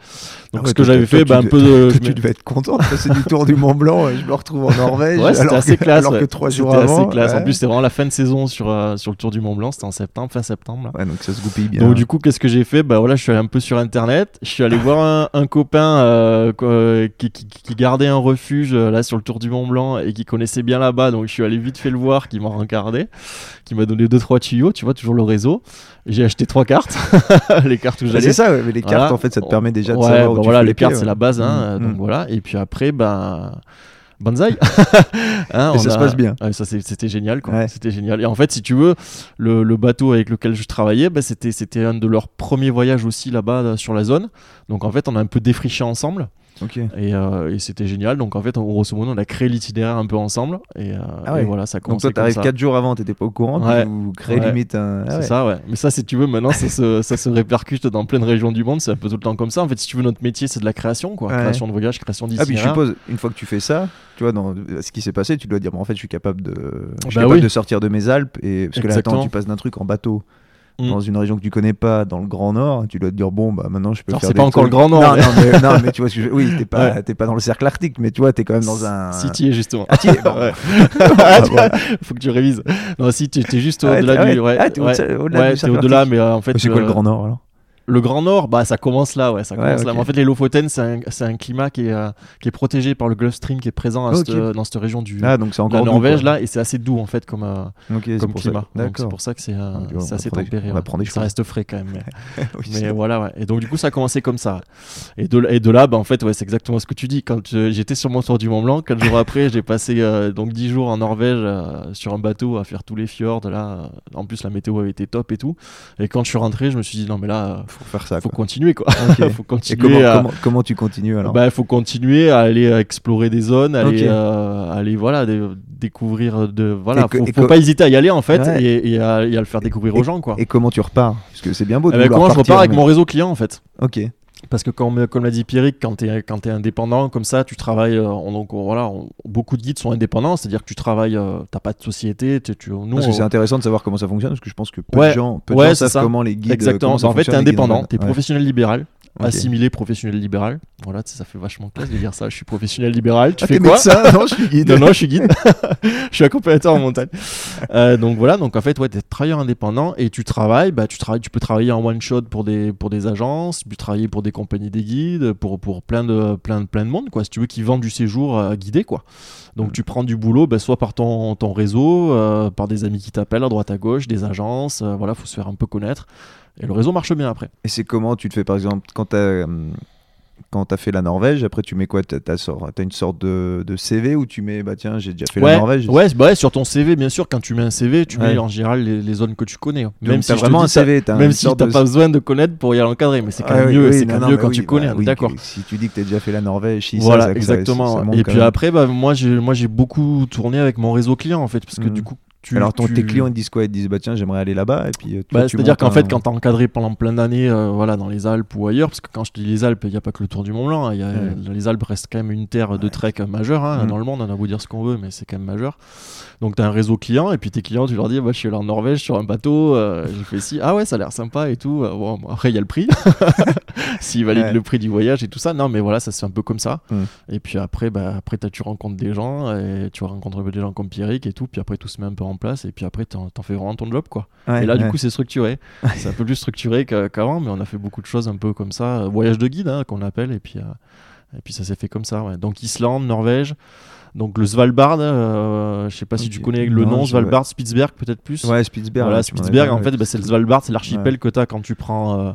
ah ouais, ce que j'avais fait, bah, un peu de. <laughs> tu devais être content passer du tour du Mont Blanc et je me retrouve en Norvège. <laughs> Ouais, c'était assez classe. Alors que trois jours C'était avant. assez classe. En plus, c'était vraiment la fin de saison sur, euh, sur le Tour du Mont Blanc. C'était en septembre, fin septembre. Ouais, donc ça se goupille bien. Donc du coup, qu'est-ce que j'ai fait? Bah voilà, je suis allé un peu sur internet. Je suis allé <laughs> voir un copain euh, quoi, qui, qui- qui gardait un refuge euh, là sur le Tour du Mont Blanc et qui connaissait bien là-bas. Donc je suis allé vite fait le voir, qui m'a regardé, qui m'a donné deux trois tuyaux. Tu vois toujours le réseau. J'ai acheté trois cartes, <laughs> les cartes où Bah, j'allais. c'est ça, ouais, mais les cartes, en fait, ça te permet déjà de ouais, savoir où bah tu voilà, les cartes, c'est la base. Hein, Mm, euh, mm. Donc voilà. Et puis après, ben. Banzai <laughs> <laughs> Hein, Et ça se passe bien. Ça c'était génial quoi. Ouais. C'était génial. Et en fait, si tu veux, le, le bateau avec lequel je travaillais, bah, c'était c'était un de leurs premiers voyages aussi là-bas euh, sur la zone. Donc en fait, on a un peu défriché ensemble Ok. et, euh, et c'était génial. Donc en fait, on, grosso modo, on a créé l'itinéraire un peu ensemble et, euh, Ah ouais. et voilà, ça Donc toi, t'arrives ça. 4 jours avant, t'étais pas au courant, Ouais. vous créez Ouais. limite un. Ah C'est ouais. ça, ouais. Mais ça, si tu veux, maintenant, ça se, ça se répercute dans plein de régions du monde. C'est un peu tout le temps comme ça. En fait, si tu veux, notre métier, c'est de la création, quoi. Création de voyage, création Ah, puis je d'itinéraire. suppose, une fois que tu fais ça, tu vois, dans ce qui s'est passé, tu dois dire, bon, en fait, je suis capable de, je suis Bah capable oui. de sortir de mes Alpes. Et... Parce que là, attends, tu passes d'un truc en bateau Mm. dans une région que tu connais pas, dans le Grand Nord, tu dois te dire, bon, bah maintenant, je peux Alors, faire c'est pas encore le Grand Nord, Non, mais- non, mais, non, mais tu vois ce que je... Oui, t'es <laughs> pas, Ouais. t'es pas dans le cercle arctique, mais tu vois, t'es quand même dans un. Si tu y es, justement. Ah, t'y es, bon. <laughs> Ouais. <laughs> Ah, voilà. Faut que tu révises. Non, si, tu es juste Ah au-delà du. ouais. Ah, t'es au-delà mais euh, en fait. C'est quoi le euh, Grand Nord alors? Le Grand Nord, bah ça commence là, ouais, ça Ouais, commence là. Mais en fait, les Lofoten, c'est un, c'est un climat qui est, euh, qui est protégé par le Gulf Stream qui est présent à Ok. cette- dans cette région du, Ah, donc c'est de encore la doux, Norvège là, et c'est assez doux en fait comme, euh, c'est comme ça. climat. Donc c'est pour ça que c'est euh, c'est assez tempéré. on ouais. apprend des Ça reste frais quand même. Mais, <laughs> Oui, mais voilà, ouais. Et donc du coup, ça a commencé comme ça. Et de, et de là, bah, en fait, ouais, c'est exactement ce que tu dis. Quand j'étais sur mon tour du Mont Blanc, quatre jours <laughs> après, j'ai passé euh, donc 10 jours en Norvège sur un bateau à faire tous les fjords. Là, en plus, la météo avait été top et tout. Et quand je suis rentré, je me suis dit non, mais là, faut faire ça. faut quoi. continuer quoi. <laughs> Faut Et continuer comment, à. comment, comment tu continues alors Bah, faut continuer à aller euh, explorer des zones, aller, euh, aller voilà, dé- découvrir de voilà. Que- faut, faut pas hésiter à y aller en fait Ouais. et, et à, et à le faire découvrir aux gens quoi. Et comment tu repars? Parce que c'est bien beau de vouloir comment je repars avec mon réseau client en fait Ok. Parce que comme, comme l'a dit Pierrick, quand tu es, indépendant comme ça, tu travailles. euh, on- donc on- voilà, on- beaucoup de guides sont indépendants, c'est-à-dire que tu travailles, euh, t'as pas de société. tu- tu- nous, Parce que on- c'est intéressant de savoir comment ça fonctionne, parce que je pense que peu Ouais. de gens, peu de Ouais, gens savent ça. comment les guides. Exactement. comment ça en fait, tu es indépendant, nomades. tu es Ouais. professionnel libéral, Assimilé professionnel libéral. Voilà, ça fait vachement classe de dire ça. Je suis professionnel libéral. Tu Ah, fais t'es quoi médecin? Non, je suis guide. Non, non, je suis guide. <laughs> je suis accompagnateur en montagne. Euh, donc voilà, donc en fait, ouais, tu es travailleur indépendant et tu travailles, bah, tu, travailles, tu peux travailler en one shot pour des, pour des agences, tu peux travailler pour des compagnies des guides, pour, pour plein, de, plein, de- plein de monde, quoi, si tu veux, qui vendent du séjour euh, guidé. Quoi. Donc Mm. tu prends du boulot, bah, soit par ton, ton réseau, euh, par des amis qui t'appellent à droite à gauche, des agences, euh, voilà, faut se faire un peu connaître. Et le réseau marche bien après. Et c'est comment tu te fais, par exemple, quand tu as. Quand t'as fait la Norvège, après tu mets quoi? Sort- t'as une sorte de, de CV où tu mets bah tiens j'ai déjà fait ouais, la Norvège? ouais, bah ouais, sur ton CV, bien sûr, quand tu mets un CV, tu Ouais. mets en général les, les zones que tu connais. Même si vraiment un CV, Même si t'as de- pas besoin de connaître pour y aller encadrer, mais c'est quand Ah même mieux, oui, quand non, mieux bah quand oui, tu connais, bah d'accord. Si tu dis que t'as déjà fait la Norvège, si, Voilà, ça- ça- exactement. ça et puis après, bah, moi j'ai moi j'ai beaucoup tourné avec mon réseau client en fait, parce que Mhm. du coup, tu, Alors ton, tu- tes clients ils disent quoi? Ils disent bah tiens j'aimerais aller là-bas et puis euh, Bah, tu C'est-à-dire qu'en un- fait, quand t'as encadré pendant plein d'années, euh, voilà, dans les Alpes ou ailleurs, parce que quand je dis les Alpes, il n'y a pas que le Tour du Mont Blanc, hein, il y a- Ouais. les Alpes restent quand même une terre de Ouais. trek majeure hein, Mhm. dans le monde, on a beau dire ce qu'on veut, mais c'est quand même majeur. Donc tu as un réseau client, et puis tes clients, tu leur dis, bah, je suis allé en Norvège sur un bateau, euh, j'ai fait ci, ah ouais, ça a l'air sympa et tout. Euh, Bon, bon, après, il y a le prix, <laughs> s'ils valident Ouais. le prix du voyage et tout ça. Non, mais voilà, ça se fait un peu comme ça. Mhm. Et puis après, bah, après t'as- tu rencontres des gens, et tu rencontres des gens comme Pierrick et tout, puis après tout se met un peu en place, et puis après t'en t'en fais vraiment ton job, quoi. Ouais, Et là, du coup, c'est structuré. <laughs> c'est un peu plus structuré qu'a- qu'avant, mais on a fait beaucoup de choses un peu comme ça. Voyage de guide, hein, qu'on appelle, et puis, euh, et puis ça s'est fait comme ça. ouais. Donc, Islande, Norvège. Donc, le Svalbard, euh, je sais pas si tu connais le Non, nom, Svalbard, Spitzberg, peut-être plus. Ouais Spitzberg. voilà, Spitzberg, en fait, bah, c'est le. Svalbard, c'est l'archipel que tu as quand tu prends. euh,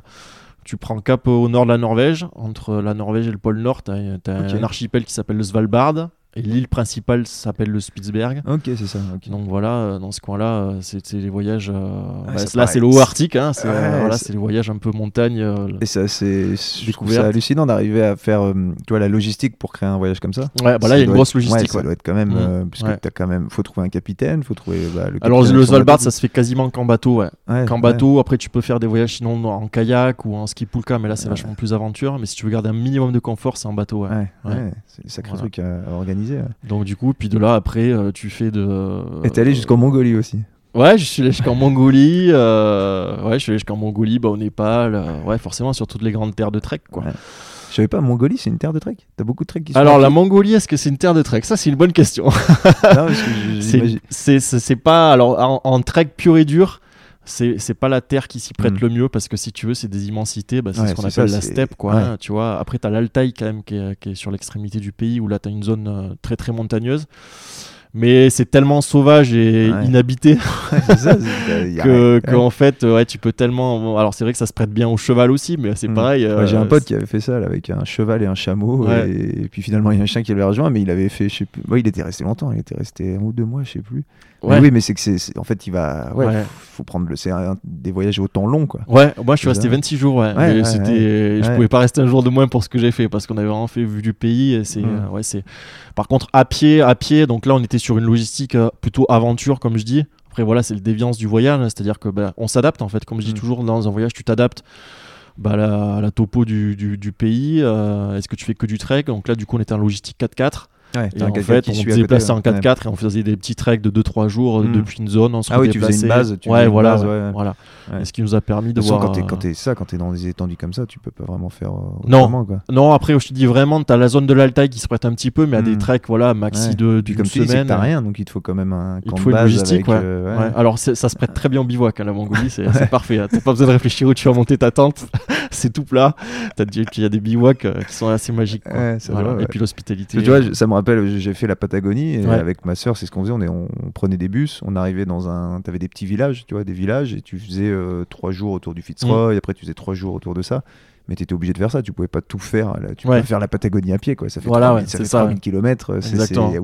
tu prends cap au nord de la Norvège, entre la Norvège et le pôle Nord, tu as, un archipel qui s'appelle le Svalbard, et l'île principale s'appelle le Spitzberg. Ok c'est ça. Donc voilà, euh, dans ce coin-là, euh, c'est les voyages. euh, bah, ça là, c'est le haut Arctique, hein, c'est voilà, c'est- les voyages un peu montagne. Et ça, c'est, hallucinant d'arriver à faire, euh, tu vois, la logistique pour créer un voyage comme ça. Ouais, bah là, il y a une grosse être- logistique. Ouais, ça doit être quand même, Mhm. euh, parce que Ouais. t'as quand même, faut trouver un capitaine, faut trouver. bah, le Alors, le Svalbard, ça se fait quasiment qu'en bateau. Ouais. Qu'en bateau, après, tu peux faire des voyages sinon en kayak ou en ski poulka, mais là, c'est vachement plus aventure. Mais si tu veux garder un minimum de confort, c'est en bateau. Ouais. C'est un sacré truc à, à ouais. Donc, du coup, puis de là, après, euh, tu fais de. Et t'es allé jusqu'en Mongolie aussi. Ouais, je suis allé jusqu'en Mongolie. euh, Ouais, je suis allé jusqu'en Mongolie, bah, au Népal. euh, Ouais, forcément, sur toutes les grandes terres de trek, quoi. Ouais. Je savais pas, Mongolie, c'est une terre de trek? T'as beaucoup de trek qui sont. Alors, la Mongolie, est-ce que c'est une terre de trek? Ça, c'est une bonne question. Non, parce que je- <laughs> C'est- pas. Alors, en, en trek pur et dur, c'est pas la terre qui s'y prête Mm. le mieux parce que si tu veux, c'est des immensités. Bah, c'est Ouais, ce qu'on appelle ça, la steppe, quoi. ouais. hein, tu vois. Après, t'as l'Altaï quand même qui est, qui est sur l'extrémité du pays où là, t'as une zone euh, très très montagneuse. Mais c'est tellement sauvage et Ouais. inhabité <laughs> ça, que, en fait, euh, ouais, tu peux tellement. alors, c'est vrai que ça se prête bien au cheval aussi, mais c'est Mm. pareil. Euh, J'ai un pote qui avait fait ça là, avec un cheval et un chameau. Et... et puis finalement, il y a un chien qui l'avait rejoint, mais il avait fait, je sais plus. Il était resté longtemps, il était resté un ou deux mois, je sais plus. Mais Ouais. oui, mais c'est que c'est. En fait, il va. Ouais, Ouais. Faut prendre le. C'est un- des voyages au temps long, quoi. Ouais, moi je suis resté ça. 26 jours, ouais. Mais c'était, je pouvais pas rester un jour de moins pour ce que j'ai fait parce qu'on avait vraiment fait vu du pays. Et c'est, Mm. euh, ouais, c'est. Par contre, à pied, à pied, donc là on était sur une logistique euh, plutôt aventure, comme je dis. Après voilà, c'est le déviance du voyage, hein, c'est-à-dire que ben, on s'adapte en fait, comme je dis Mm. toujours dans un voyage, tu t'adaptes. Bah, à la, topo du, du, du pays, euh, est-ce que tu fais que du trek? Donc là, du coup, on était en logistique 4x4. Ouais, Et en fait, on se déplaçait en ouais. 4x4 et on faisait des petits treks de 2-3 jours euh, Mm. depuis une zone. On se Ah oui, tu faisais une base, tu ouais, voilà, base, ouais, ouais. voilà. Et ce qui nous a permis de De toute façon, voir. quand t'es euh, t'es ça, quand t'es dans des étendues comme ça, tu peux pas vraiment faire. euh, Non. quoi. Non, après, je te dis vraiment, t'as la zone de l'Altaï qui se prête un petit peu, mais à des Mm. treks, voilà, maxi de d'une comme tu semaine. t'as rien, donc il te faut quand même un Il camp te de faut une logistique, Alors, ça se prête très bien au bivouac à la Mongolie, <laughs> c'est parfait. hein. T'as pas besoin de réfléchir où tu vas monter ta tente. C'est tout plat. T'as dit qu'il y a des bivouacs euh, qui sont assez magiques. quoi. Ouais, ça Voilà. doit, ouais. Et puis l'hospitalité. Tu vois, je- ça me rappelle, j'ai fait la Patagonie et Ouais. avec ma soeur, c'est ce qu'on faisait. On, est, on prenait des bus, on arrivait dans un. T'avais des petits villages, tu vois, des villages, et tu faisais euh, trois jours autour du Fitzroy, et après tu faisais trois jours autour de ça. Mais t'étais obligé de faire ça, tu pouvais pas tout faire. là, tu peux faire la Patagonie à pied, quoi. Ça fait Voilà, 3000, ouais, ça fait ça, 3000 ouais. km.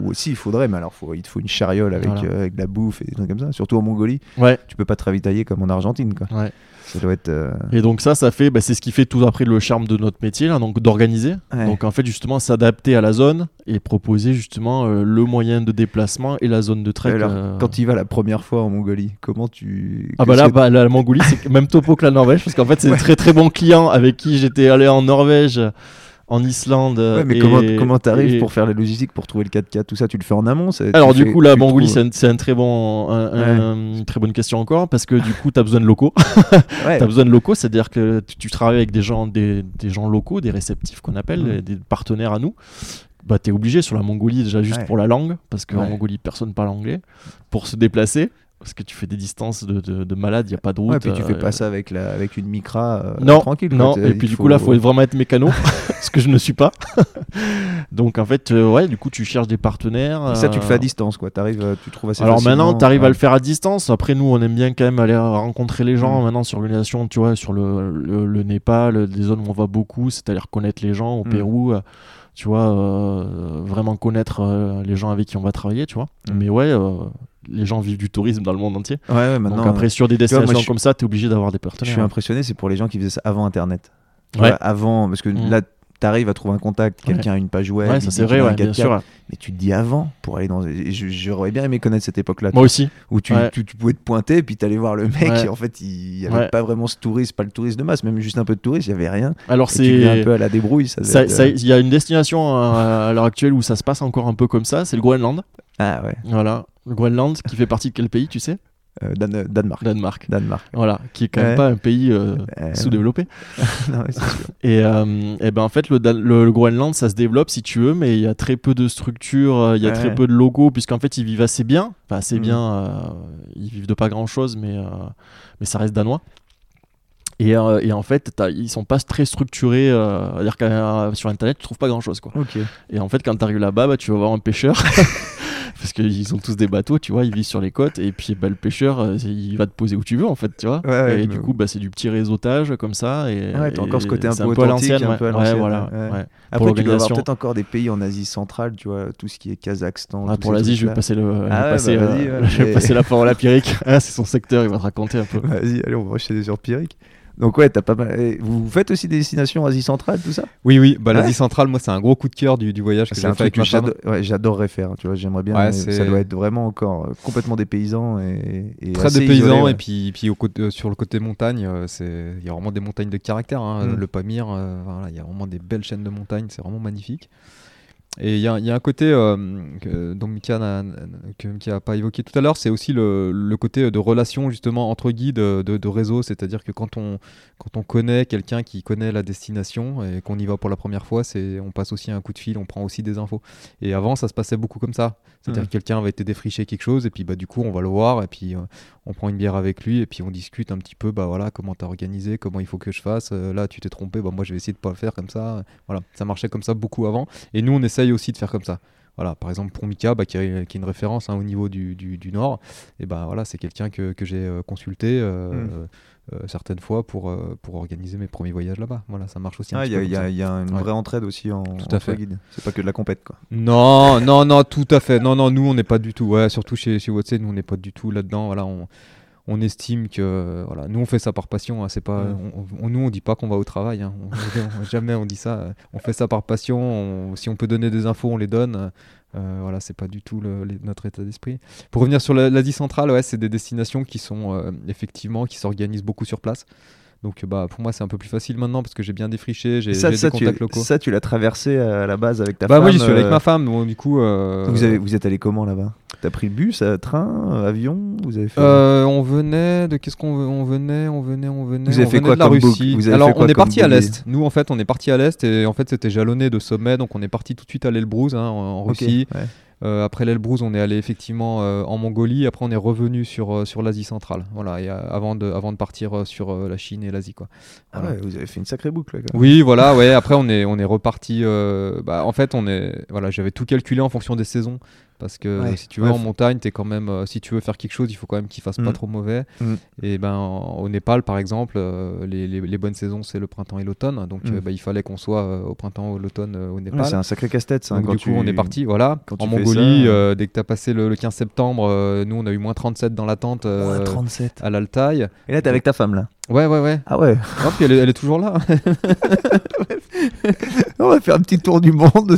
Aussi, il faudrait, mais alors faut, il te faut une chariole avec, Voilà. euh, avec de la bouffe et des trucs comme ça. Surtout en Mongolie, Ouais. tu peux pas te ravitailler comme en Argentine, quoi. Ouais. Ça doit être. euh, Et donc ça, ça fait, bah, c'est ce qui fait tout après le charme de notre métier, là, donc d'organiser. Ouais. Donc en fait justement s'adapter à la zone et proposer justement euh, le moyen de déplacement et la zone de trek. alors, euh. Quand tu y vas la première fois en Mongolie, comment tu. Ah bah là, bah, la Mongolie, c'est <laughs> même topo que la Norvège, parce qu'en fait, c'est Ouais. des très très bons clients avec qui j'étais allé en Norvège, en Islande. Ouais, mais et- comment comment t'arrives et- pour faire la logistique, pour trouver le 4x4, tout ça Tu le fais en amont Alors du fais- coup, Mongolie, trouves- c'est un, très bon, un- un- une très bonne question encore, parce que du coup, tu as besoin de locaux. <laughs> Ouais. tu as besoin de locaux, c'est-à-dire que tu, tu travailles avec des gens, des, des gens locaux, des réceptifs qu'on appelle, des partenaires à nous. Bah, tu es obligé sur la Mongolie déjà juste Ouais. pour la langue, parce qu'en Ouais. Mongolie, personne parle anglais, pour se déplacer. Parce que tu fais des distances de, de, de malade, il n'y a pas de route. Ouais, puis tu fais euh, pas ça avec, la, avec une micra euh, non, tranquille. Non, et puis il du coup là, faut vraiment être mécano, <laughs> ce que je ne suis pas. <laughs> Donc en fait, euh, ouais, du coup, tu cherches des partenaires. Et Ça, tu le fais à distance, quoi. T'arrives, euh, tu trouves assez Alors maintenant, tu arrives à le faire à distance. Après, nous, on aime bien quand même aller rencontrer les gens. Mm. Maintenant, sur l'organisation, tu vois, sur le, le, le Népal, des zones où on va beaucoup, c'est-à-dire connaître les gens au Mm. Pérou. Tu vois, euh, vraiment connaître euh, les gens avec qui on va travailler, tu vois. Mm. Mais ouais, euh, les gens vivent du tourisme dans le monde entier. Ouais, ouais, maintenant. Donc après, sur des destinations je- comme ça, tu es obligé d'avoir des je partenaires. suis impressionné, c'est pour les gens qui faisaient ça avant Internet. Ouais. avant, parce que Mm. là, t'arrives à trouver un contact, quelqu'un a une page web. Ouais, ça c'est vrai, ouais, bien 4x4, sûr. Mais tu te dis avant pour aller dans. je- J'aurais bien aimé connaître cette époque-là. Moi aussi. où tu, Ouais. tu, tu pouvais te pointer et puis t'allais voir le mec et en fait il y avait pas vraiment ce tourisme pas le tourisme de masse même juste un peu de tourisme il y avait rien Alors venais un c'est. peu à la débrouille ça, devait ça- être, ça- euh, Il y a une destination euh, à l'heure actuelle où ça se passe encore un peu comme ça, c'est le Groenland. ah ouais Voilà. Le Groenland qui fait partie de quel pays, tu sais Euh, Dan- Danemark Danemark. Danemark Voilà, qui est quand même pas un pays euh, Euh, sous-développé. <laughs> Et, et ben en fait, le, le- le Groenland, ça se développe si tu veux, mais il y a très peu de structures, il y a Ouais. très peu de logos, puisqu'en fait, ils vivent assez bien. Enfin, assez Mm. bien, ils vivent de pas grand-chose, mais, mais ça reste danois. Et, euh, et en fait, ils sont pas très structurés. euh, C'est-à-dire que euh, sur Internet, tu trouves pas grand-chose. quoi. ok Et en fait, quand tu arrives là-bas, bah, tu vas voir un pêcheur. <laughs> Parce qu'ils ont tous des bateaux, tu vois, ils vivent sur les côtes. Et puis, bah, le pêcheur, euh, il va te poser où tu veux, en fait, tu vois. Ouais, ouais, et mais- du coup, bah, c'est du petit réseautage comme ça. Et, Ouais, t'as encore ce côté un peu authentique, un ouais. peu à Ouais, l'ancienne, voilà, après tu dois avoir peut-être encore des pays en Asie centrale tu vois tout ce qui est Kazakhstan Ah, pour l'Asie, je vais passer, le, je vais Ah passer, bah, euh, <laughs> je vais passer la parole à Pierrick. <laughs> Ah, c'est son secteur, il va te raconter un peu. vas-y allez on va enchaîner sur Pierrick donc ouais t'as pas mal vous faites aussi des destinations Asie centrale tout ça? Oui, oui, bah, l'Asie Ouais. centrale, moi, c'est un gros coup de cœur du, du voyage que c'est j'ai un fait avec que ma ouais, j'adorerais faire tu vois j'aimerais bien Ouais, ça doit être vraiment encore euh, complètement des paysans et, et Très assez de paysans et puis, puis au côté- euh, sur le côté montagne, euh, c'est il y a vraiment des montagnes de caractère. hein. Mm. Le Pamir, euh, voilà, il y a vraiment des belles chaînes de montagnes, c'est vraiment magnifique. Et il y, a- il y a un côté euh, que, dont Mika n'a pas évoqué tout à l'heure, c'est aussi le, le côté de relation justement entre guides de, de réseau, c'est-à-dire que quand on, quand on connaît quelqu'un qui connaît la destination et qu'on y va pour la première fois, c'est on passe aussi un coup de fil, on prend aussi des infos. Et avant, ça se passait beaucoup comme ça. C'est-à-dire Mhm. que quelqu'un va été défricher quelque chose et puis bah du coup on va le voir et puis euh, on prend une bière avec lui et puis on discute un petit peu bah voilà comment t'as organisé, comment il faut que je fasse. Euh, là tu t'es trompé, bah moi je vais essayer de pas le faire comme ça. Voilà, ça marchait comme ça beaucoup avant et nous on aussi de faire comme ça. Voilà, par exemple pour Mika, bah, qui, est, qui est une référence hein, au niveau du, du, du Nord, et bah voilà, c'est quelqu'un que, que j'ai euh, consulté euh, Mm. euh, certaines fois pour, pour organiser mes premiers voyages là-bas. Voilà, ça marche aussi. Ah, il y, a- y y une Ouais. vraie entraide aussi en, Tout à fait. guides. C'est pas que de la compète quoi. Non, non, non, tout à fait. Non, non, nous, on n'est pas du tout. Ouais, surtout chez, chez WhatsApp, nous, on n'est pas du tout là-dedans. Voilà, on, on estime que. Voilà, nous, on fait ça par passion. hein, c'est pas, Ouais. on, on- nous, on dit pas qu'on va au travail. hein, on- on- <laughs> jamais on dit ça. On fait ça par passion. on- si on peut donner des infos, on les donne. Euh, voilà, c'est pas du tout le- notre état d'esprit. Pour revenir sur la- l'Asie centrale, ouais, c'est des destinations qui sont euh, effectivement qui s'organisent beaucoup sur place. Donc, bah, pour moi, c'est un peu plus facile maintenant parce que j'ai bien défriché, j'ai Ça, ça, des tu, contacts locaux. ça, tu l'as traversé à la base avec ta Bah, femme. moi, j'y suis allé avec euh, ma femme. Du coup, euh, Vous, avez, vous êtes allé comment là-bas? T'as pris le bus, euh, train, euh, avion Vous avez fait Euh, on venait de qu'est-ce qu'on on venait on venait on venait Vous avez on fait quoi de la comme Russie. Vous avez Alors fait quoi on est parti à l'est. Nous en fait on est parti à l'est et en fait c'était jalonné de sommets donc on est parti tout de suite à l'Elbrouz hein, en, Russie. ouais. Euh, après l'Elbrouz, on est allé effectivement euh, en Mongolie. Après, on est revenu sur, euh, sur l'Asie centrale. Voilà, et, avant, de, avant de partir sur euh, la Chine et l'Asie. quoi. Ah ouais, vous avez fait une sacrée boucle. là, quand même. Oui, voilà, ouais. Après, on est, on est reparti. euh, bah, en fait, on est, voilà, j'avais tout calculé en fonction des saisons. Parce que Ouais. si tu veux, Ouais, en montagne, es quand même, euh, si tu veux faire quelque chose, il faut quand même qu'il fasse pas Mm. trop mauvais. Mm. Et ben, au Népal, par exemple, euh, les, les- les bonnes saisons, c'est le printemps et l'automne. Donc, Mm. euh, bah, il fallait qu'on soit au printemps ou l'automne au Ouais, Népal. c'est un sacré casse-tête. ça, Donc, quand du coup, tu- on est parti, voilà. quand En Mongolie, ça, dès que tu as passé le, le 15 septembre, nous, on a eu moins 37 dans la tente euh, Ouais, 37. à l'Altaï. Et là, t'es avec ta femme, là. Ouais, ouais, ouais. Ah ouais. Hop, puis elle, est- elle est toujours là. <laughs> On va faire un petit tour du monde.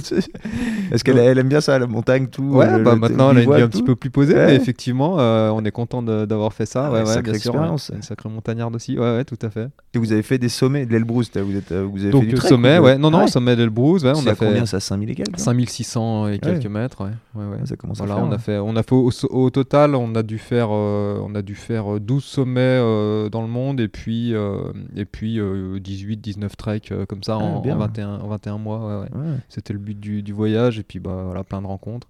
Est-ce qu'elle elle aime bien ça, la montagne, tout Ouais, euh, bah le- maintenant elle a une vie un tout petit peu plus posée, Ouais. mais effectivement, euh, on est content de- d'avoir fait ça. Ah ouais, ouais, ouais, sacrée bien sûr. ouais. expérience. Une sacrée montagnarde aussi, ouais, ouais, tout à fait. Et vous avez fait des sommets de l'Elbrus, vous, êtes, euh, vous avez Donc fait du le trek, sommet, ou- ouais, non, non, Ah ouais. sommet d'Elbrouz, ouais, on a à combien fait ça 5000 et quelques hein 5600 et quelques mètres, ouais, ouais, Ça commence Voilà, à faire. on a hein. fait, on a fait au, au total, on a dû faire, euh, on a dû faire euh, 12 sommets euh, dans le monde et puis, euh, et puis euh, 18, 19 treks euh, comme ça Ah, en, bien. en 21, en 21 mois. ouais, ouais. Ouais. C'était le but du, du voyage et puis bah voilà, plein de rencontres.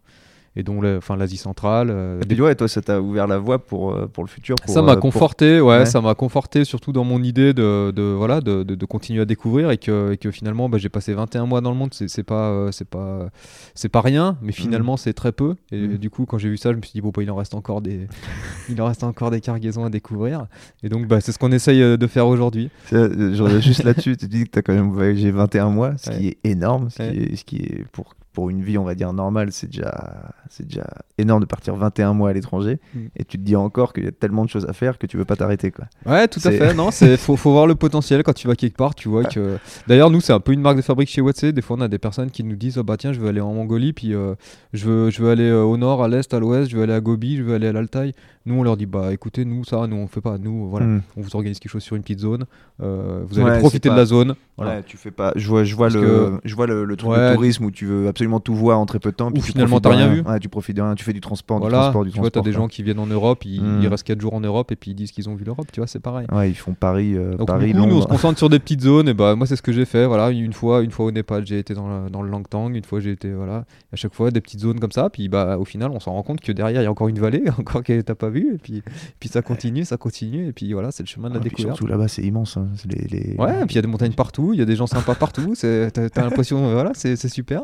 Et donc, enfin, l'Asie centrale. euh, ouais, toi, ça t'a ouvert la voie pour, euh, pour le futur. pour, ça m'a euh, pour- conforté, ouais, Ouais. ça m'a conforté surtout dans mon idée de, de voilà de, de- de continuer à découvrir et que, et que finalement bah, j'ai passé 21 mois dans le monde, c'est pas euh, c'est pas c'est pas rien, mais finalement c'est très peu. Et Mhm. du coup quand j'ai vu ça, je me suis dit bon bah, il en reste encore des <laughs> il en reste encore des cargaisons à découvrir. Et donc bah, c'est ce qu'on essaye de faire aujourd'hui. Euh, juste là-dessus, tu dis que tu as quand même voyagé 21 mois, ce qui est énorme, ce, Ouais. qui est, ce qui est pour, pour une vie, on va dire, normale, c'est déjà, c'est déjà énorme de partir 21 mois à l'étranger. Mm. Et tu te dis encore qu'il y a tellement de choses à faire que tu veux pas t'arrêter. Quoi. Ouais, tout à fait. Non, <laughs> c'est faut, faut voir le potentiel quand tu vas quelque part. Tu vois que. <laughs> D'ailleurs, nous, c'est un peu une marque de fabrique chez Watsé. Des fois, on a des personnes qui nous disent, oh, bah tiens, je veux aller en Mongolie, puis euh, je veux, je veux aller euh, au nord, à l'est, à l'ouest, je veux aller à Gobi, je veux aller à l'Altaï. Nous, on leur dit, bah écoutez, nous, ça, nous, on fait pas. Nous, voilà, Mm. on vous organise quelque chose sur une petite zone. Euh, vous allez Ouais, profiter de la zone. Voilà. Ouais, tu fais pas. Je vois, je vois, Parce le, que- je vois le, le truc Ouais. de tourisme où tu veux absolument tout voir en très peu de temps. Puis tu finalement, t'as rien vu. Ouais, tu profites de rien, tu fais du transport, du transport, du tu vois, t'as transport. des gens qui viennent en Europe, ils, Mm. ils restent 4 jours en Europe et puis ils disent qu'ils ont vu l'Europe, tu vois, c'est pareil. Ouais, ils font Paris, euh, Donc Paris, nous on se concentre sur des petites zones et bah moi c'est ce que j'ai fait voilà une fois une fois au Népal j'ai été dans, le- dans le Langtang une fois j'ai été voilà à chaque fois des petites zones comme ça puis bah au final on s'en rend compte que derrière il y a encore une vallée <laughs> encore que t'as pas vu et puis puis ça continue ça continue et puis voilà c'est le chemin de la Ah, découverte surtout là-bas, c'est immense. hein. C'est les, les- ouais et puis il y a des montagnes partout il y a des gens sympas partout <laughs> c'est t'as t'as l'impression euh, voilà c'est c'est super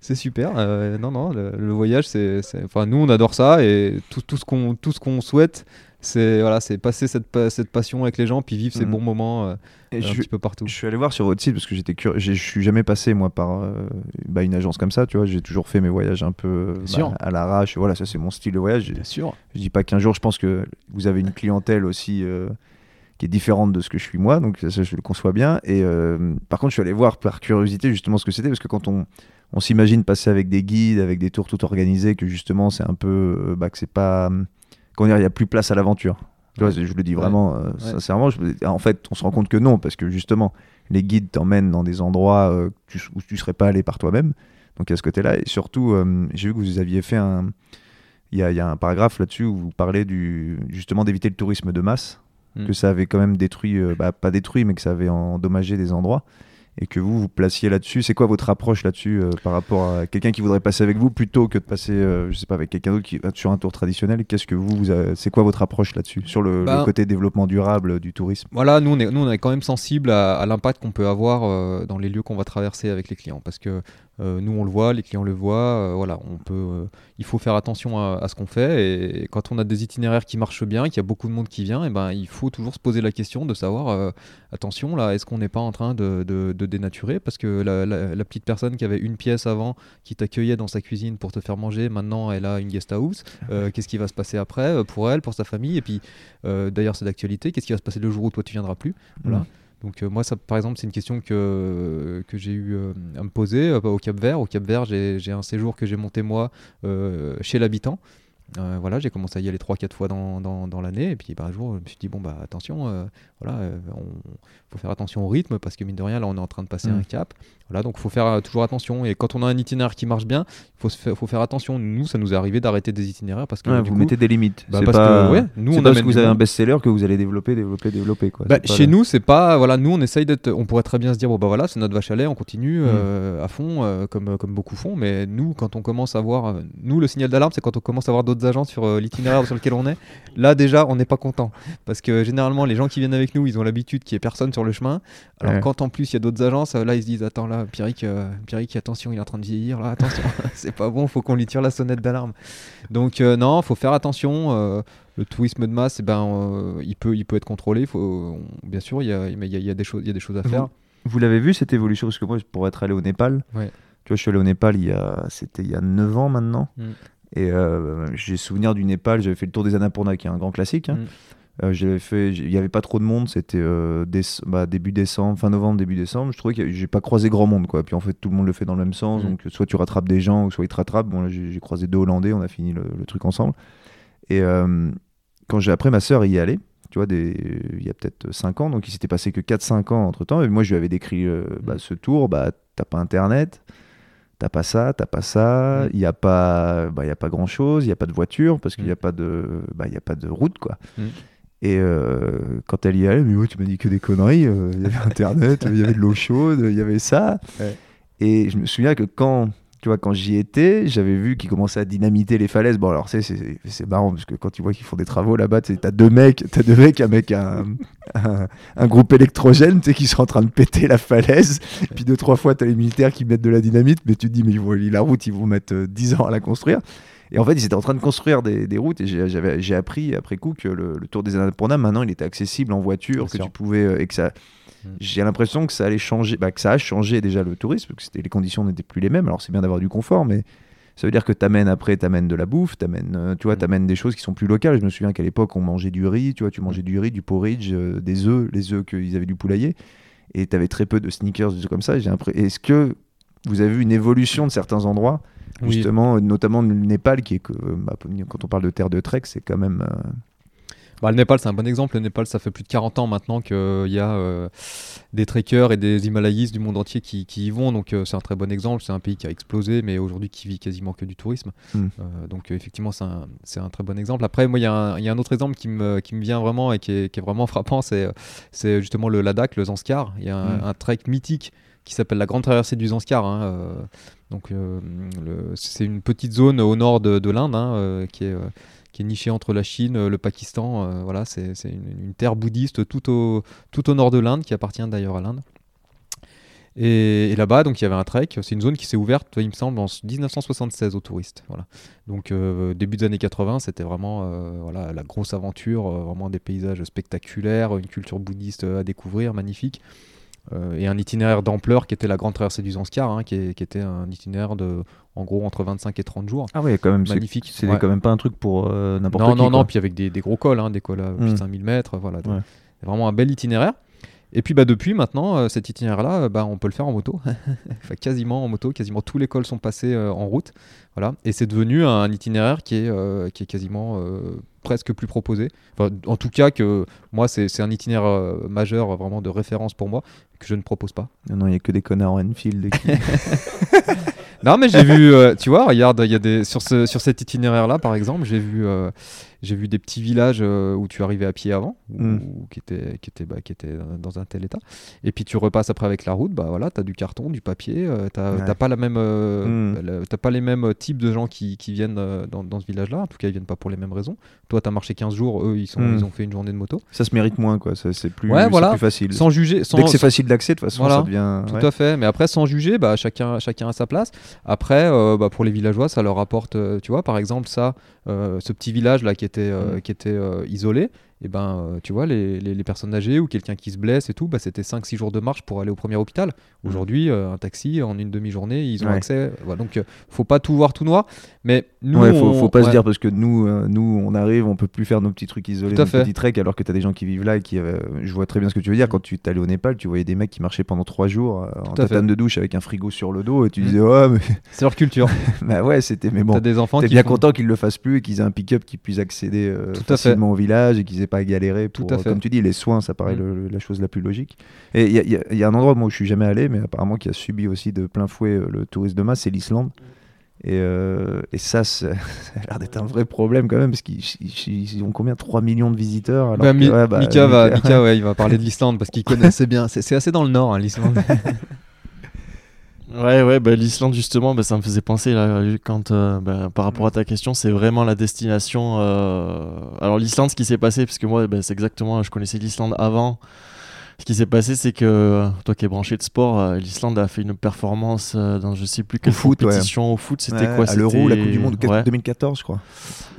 c'est super Euh, non non le, le voyage c'est c'est- enfin nous on adore ça et tout, tout ce qu'on tout ce qu'on souhaite c'est voilà c'est passer cette, pa- cette passion avec les gens puis vivre ces Mhm. bons moments euh, Et un petit peu partout Je suis allé voir sur votre site parce que j'étais curieux. Je suis jamais passé moi par euh, bah, une agence comme ça, tu vois. J'ai toujours fait mes voyages un peu bah, à l'arrache. Voilà, ça c'est mon style de voyage. Je- bien sûr Je dis pas qu'un jour, je pense que vous avez une clientèle aussi euh, qui est différente de ce que je suis moi, donc ça je le conçois bien. Et euh, par contre, je suis allé voir par curiosité justement ce que c'était parce que quand on on s'imagine passer avec des guides, avec des tours tout organisés, que justement c'est un peu, bah, que c'est pas, dire, il y a plus place à l'aventure. Je le dis vraiment euh, sincèrement. je- en fait, on se rend compte que non, parce que justement, les guides t'emmènent dans des endroits euh, tu- où tu serais pas allé par toi-même. Donc il y a ce côté-là. Et surtout, euh, j'ai vu que vous aviez fait un. Il y a, il y a un paragraphe là-dessus où vous parlez du, justement d'éviter le tourisme de masse, Mm. que ça avait quand même détruit, bah, pas détruit, mais que ça avait endommagé des endroits. Et que vous vous placiez là-dessus. C'est quoi votre approche là-dessus euh, par rapport à quelqu'un qui voudrait passer avec vous plutôt que de passer, euh, je sais pas, avec quelqu'un d'autre qui va sur un tour traditionnel? Qu'est-ce que vous, vous avez- c'est quoi votre approche là-dessus sur le, le Bah, côté développement durable du tourisme? Voilà, nous on est, nous, on est quand même sensible à, à l'impact qu'on peut avoir euh, dans les lieux qu'on va traverser avec les clients. Parce que nous on le voit, les clients le voient, euh, voilà, on peut, euh, il faut faire attention à, à ce qu'on fait. Et, quand on a des itinéraires qui marchent bien, qu'il y a beaucoup de monde qui vient, et ben, il faut toujours se poser la question de savoir, euh, attention là, est-ce qu'on n'est pas en train de, de- de dénaturer? Parce que la, la- la petite personne qui avait une pièce avant, qui t'accueillait dans sa cuisine pour te faire manger, maintenant elle a une guest house. Euh, qu'est-ce qui va se passer après euh, pour elle, pour sa famille? Et puis euh, d'ailleurs c'est d'actualité, qu'est-ce qui va se passer le jour où toi tu viendras plus? Voilà. Donc euh, moi, ça, par exemple, c'est une question que, que j'ai eu euh, à me poser euh, au Cap Vert. Au Cap Vert, j'ai j'ai un séjour que j'ai monté moi chez l'habitant. Euh, voilà, j'ai commencé à y aller 3-4 fois dans, dans, dans l'année. Et puis bah, un jour, je me suis dit, bon, bah attention, euh, voilà, euh, on faut faire attention au rythme parce que mine de rien, là, on est en train de passer Mm. un cap. Voilà, donc il faut faire euh, toujours attention. Et quand on a un itinéraire qui marche bien, il faut, faut faire attention. Nous, ça nous est arrivé d'arrêter des itinéraires parce que Ouais, vous coup, mettez des limites. bah, parce pas, que, ouais, nous, c'est on pas parce amène que vous avez un best-seller que vous allez développer, développer, développer. Quoi. Bah, chez le- nous, c'est pas. Voilà, nous, on essaye d'être. On pourrait très bien se dire, bon, bah voilà, c'est notre vache à lait, on continue Mm. euh, à fond, euh, comme, comme beaucoup font. Mais nous, quand on commence à voir. euh, nous, le signal d'alarme, c'est quand on commence à voir d'autres agents sur l'itinéraire sur lequel on est. Là, déjà, on n'est pas content. Parce que généralement, les gens qui viennent avec nous, ils ont l'habitude qu'il n'y ait personne sur le chemin. Alors, Ouais. quand en plus, il y a d'autres agences, là, ils se disent, attends, là, Pierrick, euh, Pierrick, attention, il est en train de vieillir, là, attention, <laughs> c'est pas bon, faut qu'on lui tire la sonnette d'alarme. Donc, euh, non, faut faire attention. euh, le tourisme de masse, eh ben, il, peut, il peut être contrôlé. Faut, on- bien sûr, il y a, mais il y a- il y a des choses, il y a des choses à faire. Vous l'avez vu cette évolution Parce que moi, pour être allé au Népal, Ouais. tu vois, je suis allé au Népal il y a, c'était il y a 9 ans maintenant. Mm. Et j'ai souvenir du Népal, j'avais fait le tour des Annapurna, qui est un grand classique. hein. Mm. Euh, j'avais fait, il n'y avait pas trop de monde, c'était euh, bah, début décembre, fin novembre, début décembre. Je trouvais que j'ai pas croisé grand monde, quoi. Puis en fait, tout le monde le fait dans le même sens, Mm. donc soit tu rattrapes des gens, ou soit ils te rattrapent. Bon, j'ai croisé deux Hollandais, on a fini le, le truc ensemble. Et euh, quand j'ai après ma sœur y est allée, tu vois, des, il y a peut-être 5 ans, donc il s'était passé que 4-5 ans entre temps. Et moi, je lui avais décrit euh, bah, ce tour, bah, t'as pas internet, t'as pas ça, t'as pas ça, Mm. il n'y a pas, bah, il y a pas grand chose, il n'y a pas de voiture parce qu'il n'y a pas de, bah, y a pas de route, quoi. Et euh, quand elle y allait, mais ouais, tu m'as dit que des conneries. euh, Il y avait Internet, il y avait de l'eau chaude, il y avait ça. Ouais. Et je me souviens que quand, tu vois, quand j'y étais, j'avais vu qu'ils commençaient à dynamiter les falaises. Bon, alors c'est c'est c'est marrant parce que quand tu vois qu'ils font des travaux là-bas, tu t'as deux mecs, t'as deux mecs avec un, un, un groupe électrogène, tu qui sont en train de péter la falaise. Puis deux trois fois, t'as les militaires qui mettent de la dynamite, mais tu te dis mais ils vont la route, ils vont mettre euh, 10 ans à la construire. Et en fait, ils étaient en train de construire des, des routes et j'ai- appris après coup que le, le Tour des Annapurna, maintenant, il était accessible en voiture, Bien que sûr. tu pouvais euh, et que ça. Mm. J'ai l'impression que ça allait changer, bah, que ça a changé déjà le tourisme, parce que les conditions n'étaient plus les mêmes. Alors c'est bien d'avoir du confort, mais ça veut dire que t'amènes après, t'amènes de la bouffe, t'amènes, euh, tu vois, Mm. t'amènes des choses qui sont plus locales. Je me souviens qu'à l'époque, on mangeait du riz, tu vois, tu mangeais du riz, du porridge, euh, des œufs, les œufs qu'ils avaient du poulailler, et t'avais très peu de sneakers, des trucs comme ça. J'ai l'impression- Est-ce que vous avez vu une évolution de certains endroits Oui. justement, euh, notamment le Népal, qui est que, euh, bah, quand on parle de terre de trek, c'est quand même. euh, Bah, le Népal, c'est un bon exemple. Le Népal, ça fait plus de 40 ans maintenant qu'il y a euh, des trekkers et des Himalayistes du monde entier qui, qui y vont. Donc, euh, c'est un très bon exemple. C'est un pays qui a explosé, mais aujourd'hui qui vit quasiment que du tourisme. Mm. Euh, donc, effectivement, c'est un, très bon exemple. Après, moi, il y, a un- il y a un autre exemple qui me, qui me vient vraiment et qui est, qui est vraiment frappant. C'est c'est justement le Ladakh, le Zanskar. Il y a un, Mm. un trek mythique qui s'appelle la Grande Traversée du Zanskar. hein, euh, donc, euh, c'est une petite zone au nord de, de l'Inde hein, euh, qui est. qui est nichée entre la Chine, le Pakistan. voilà, c'est une, terre bouddhiste tout au, tout au nord de l'Inde, qui appartient d'ailleurs à l'Inde. Et, là-bas, donc il y avait un trek. C'est une zone qui s'est ouverte, il me semble, en 1976 aux touristes. Voilà. Donc début des années 80, c'était vraiment voilà la grosse aventure, vraiment des paysages spectaculaires, une culture bouddhiste à découvrir, magnifique. Euh, et un itinéraire d'ampleur qui était la grande traversée du Zanskar, hein, qui, est- qui était un itinéraire de en gros entre 25 et 30 jours. Ah ouais, quand même. Magnifique. C'est Ouais. quand même pas un truc pour euh, n'importe Non, qui. non, quoi. non, puis avec des, des gros cols, hein, des cols à plus de Mm. 5000 mètres, voilà. Ouais. Vraiment un bel itinéraire. Et puis bah, depuis maintenant, euh, cet itinéraire-là, euh, bah, on peut le faire en moto. <laughs> Enfin, quasiment en moto, quasiment tous les cols sont passés euh, en route. Voilà. Et c'est devenu un itinéraire qui est, qui est quasiment presque plus proposé. Enfin, en tout cas, que moi, c'est un itinéraire majeur, vraiment de référence pour moi, que je ne propose pas. Non, non, il y a que des connards en Enfield. qui- <laughs> Non, mais j'ai vu, tu vois, regarde, y a des sur ce sur cet itinéraire-là, par exemple, j'ai vu j'ai vu des petits villages euh, où tu arrivais à pied avant, ou, Mm. ou qui étaient qui étaient bah, qui étaient dans un tel état. Et puis tu repasses après avec la route, bah voilà, t'as du carton, du papier, euh, t'as Ouais. pas la même euh, Mm. t'as pas les mêmes types de gens qui, qui viennent dans, dans ce village-là. En tout cas, ils viennent pas pour les mêmes raisons. Toi, t'as marché 15 jours, eux, ils sont Mm. ils ont fait une journée de moto. ça se mérite moins, quoi. C'est plus, Ouais, voilà. plus facile. Sans juger, sans, Dès que c'est facile d'accès, de toute façon, Voilà. ça devient. Tout ouais. à fait, mais après sans juger, bah, chacun, chacun à sa place. Après, euh, bah, pour les villageois, ça leur apporte, tu vois, par exemple, ça, ce petit village là qui était, euh, Mm. qui était euh, isolé, et ben, euh, tu vois, les, les- les personnes âgées ou quelqu'un qui se blesse et tout, bah, c'était 5-6 jours de marche pour aller au premier hôpital. Aujourd'hui, euh, un taxi, en une demi-journée, ils ont Ouais. accès. Voilà, donc, euh, faut pas tout voir tout noir. Mais nous, ouais, faut, on- faut pas se ouais. dire parce que nous, euh, nous, on arrive, on peut plus faire nos petits trucs isolés, nos fait. petits treks, alors que tu as des gens qui vivent là et qui. euh, je vois très bien ce que tu veux dire. Quand tu t'allais au Népal, tu voyais des mecs qui marchaient pendant trois jours euh, en tatane de douche avec un frigo sur le dos et tu Mm. disais, ouais, mais <laughs> C'est leur culture. <laughs> bah ouais, c'était. Mais bon, T'as des enfants t'es bien font- content qu'ils le fassent plus et qu'ils aient un pick-up qui puisse accéder euh, Tout à fait. facilement au village et qu'ils aient pas à galérer pour, Tout à fait. comme tu dis, les soins, ça paraît Mm. le- la chose la plus logique. Et il y, a- y y un endroit moi où je suis jamais allé, mais apparemment qui a subi aussi de plein fouet euh, le tourisme de masse, c'est l'Islande. Et, euh, et ça, <laughs> ça a l'air d'être un vrai problème quand même, parce qu'ils ils- ils ont combien? 3 millions de visiteurs alors Bah, que- Mi- ouais, bah, Mika, va, Mika- ouais, il va parler de l'Islande parce qu'il connaît assez bien. C'est c'est assez dans le nord, hein, l'Islande. <laughs> Ouais, ouais, bah, l'Islande justement, bah, ça me faisait penser là, quand, euh, bah, par rapport à ta question, c'est vraiment la destination. euh, Alors l'Islande, ce qui s'est passé, parce que moi, bah, c'est exactement, je connaissais l'Islande avant. Ce qui s'est passé, c'est que toi qui es branché de sport, euh, l'Islande a fait une performance euh, dans je sais plus quelle foot, ouais. compétition au foot. C'était Ouais, quoi? à l'Euro, la Coupe du Monde Ouais. 2014, je crois.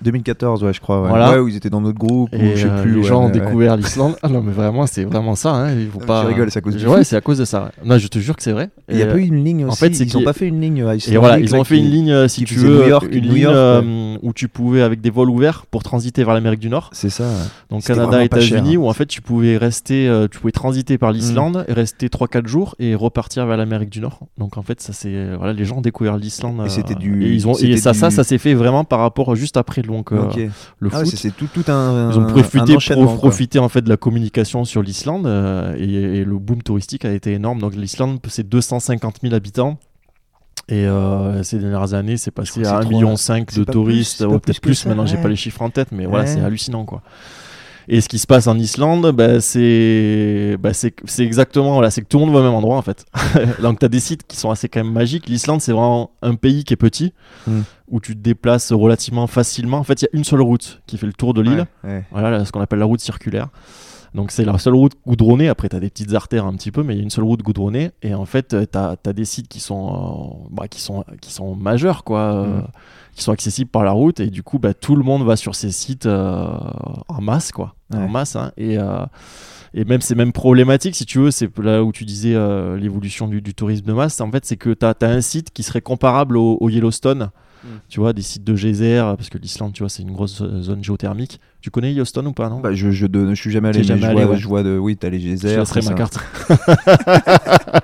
2014, ouais, je crois. Ouais, Voilà. Où ils étaient dans notre groupe, ou Et je sais euh, plus. les gens ont découvert <laughs> l'Islande. Ah non, mais vraiment, c'est vraiment ça. Hein. Il faut Non, pas. tu rigoles, c'est à cause du Ouais, foot. c'est à cause de ça. Non, je te jure que c'est vrai. Il n'y a pas eu une ligne en aussi. fait, c'est ils n'ont pas fait une ligne. euh, Et voilà, ils ont fait une ligne, euh, si tu veux, New York, une ligne euh, où tu pouvais, avec des vols ouverts, pour transiter vers l'Amérique du Nord. C'est ça. Donc Canada, États-Unis, hein. où en fait tu pouvais rester, euh, tu pouvais transiter par l'Islande, et rester 3-4 jours et repartir vers l'Amérique du Nord. Donc en fait, ça c'est, euh, voilà, les gens ont découvert l'Islande. Et c'était du- Et, ils ont, et c'était ça, ça, du- ça s'est fait vraiment par rapport juste après donc, euh, Ok. le Ah ouais, foot. c'est- tout, tout un. Ils ont profité, enchaînement, pro- quoi. profité en fait de la communication sur l'Islande euh, et, et le boom touristique a été énorme. Donc l'Islande, c'est 250 000 habitants. Et euh, ces dernières années, c'est passé à c'est 1,5 trop- million c'est de pas touristes, ouais, peut-être plus ça, maintenant j'ai ouais. pas les chiffres en tête, mais voilà, c'est hallucinant quoi. Et ce qui se passe en Islande, bah, c'est bah, exactement, voilà, c'est que tout le monde va au même endroit en fait. <laughs> Donc tu as des sites qui sont assez quand même magiques. L'Islande, c'est vraiment un pays qui est petit, Mm. où tu te déplaces relativement facilement. En fait, il y a une seule route qui fait le tour de l'île. Ouais, ouais. Voilà là, ce qu'on appelle la route circulaire. Donc c'est la seule route goudronnée. Après, tu as des petites artères un petit peu, mais il y a une seule route goudronnée. Et en fait, tu as, des sites qui sont, euh, bah, qui sont, qui sont majeurs, quoi, euh, Mhm. qui sont accessibles par la route. Et du coup, bah, tout le monde va sur ces sites euh, en masse, quoi. En masse. hein. et, euh, et même, c'est même problématique, si tu veux. C'est là où tu disais euh, l'évolution du, du tourisme de masse. En fait, c'est que tu as, un site qui serait comparable au, au Yellowstone. Mm. Tu vois, des sites de geyser, parce que l'Islande, tu vois, c'est une grosse euh, zone géothermique. Tu connais Yellowstone ou pas, non? Bah, je, je, je suis jamais allé, T'es mais jamais je, allé, vois, ouais. je vois de. Oui, t'as les Je geysers. laisserai tout ma carte. <laughs>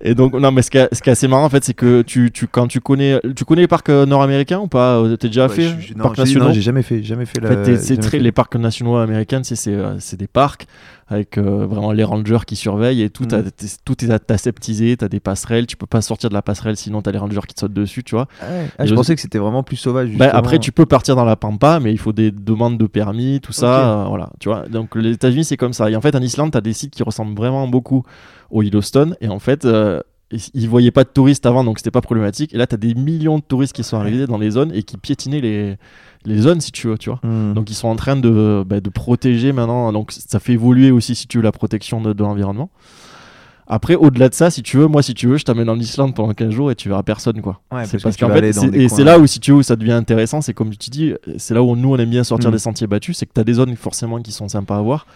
Et donc, non, mais ce qui est, ce qui est assez marrant, en fait, c'est que tu, tu, quand tu connais, tu connais les parcs euh, nord-américains ou pas? Euh, T'es déjà Ouais, fait je- je- non, parcs je nationaux? non, j'ai jamais fait. Jamais fait En la. fait, t'es- c'est jamais très, fait. les parcs nationaux américains, euh, c'est des parcs avec euh, vraiment les rangers qui surveillent et tout, Mm. t'as- t'es- tout est aseptisé, t'as des passerelles, tu peux pas sortir de la passerelle sinon t'as les rangers qui te sautent dessus, tu vois. Ah ouais. Ah, je Je- pensais que c'était vraiment plus sauvage. Bah, après, tu peux partir dans la pampa, mais il faut des demandes de permis, tout ça. Euh, voilà, tu vois. Donc, les États-Unis, c'est comme ça. Et en fait, en Islande, tu as des sites qui ressemblent vraiment beaucoup au Yellowstone. Et en fait, euh, ils- ils voyaient pas de touristes avant, donc c'était pas problématique. Et là, tu as des millions de touristes qui sont arrivés dans les zones et qui piétinaient les, les zones, si tu veux, tu vois. Hmm. Donc, ils sont en train de, bah, de protéger maintenant. Donc, ça fait évoluer aussi, si tu veux, la protection de, de l'environnement. Après, au-delà de ça, si tu veux, moi, si tu veux, je t'amène en Islande pendant 15 jours et tu verras personne, quoi. Ouais, c'est parce qu'en fait, et c'est là où, si tu veux, où ça devient intéressant, c'est comme tu dis, c'est là où nous, on aime bien sortir Mm. des sentiers battus, c'est que tu as des zones forcément qui sont sympas à voir.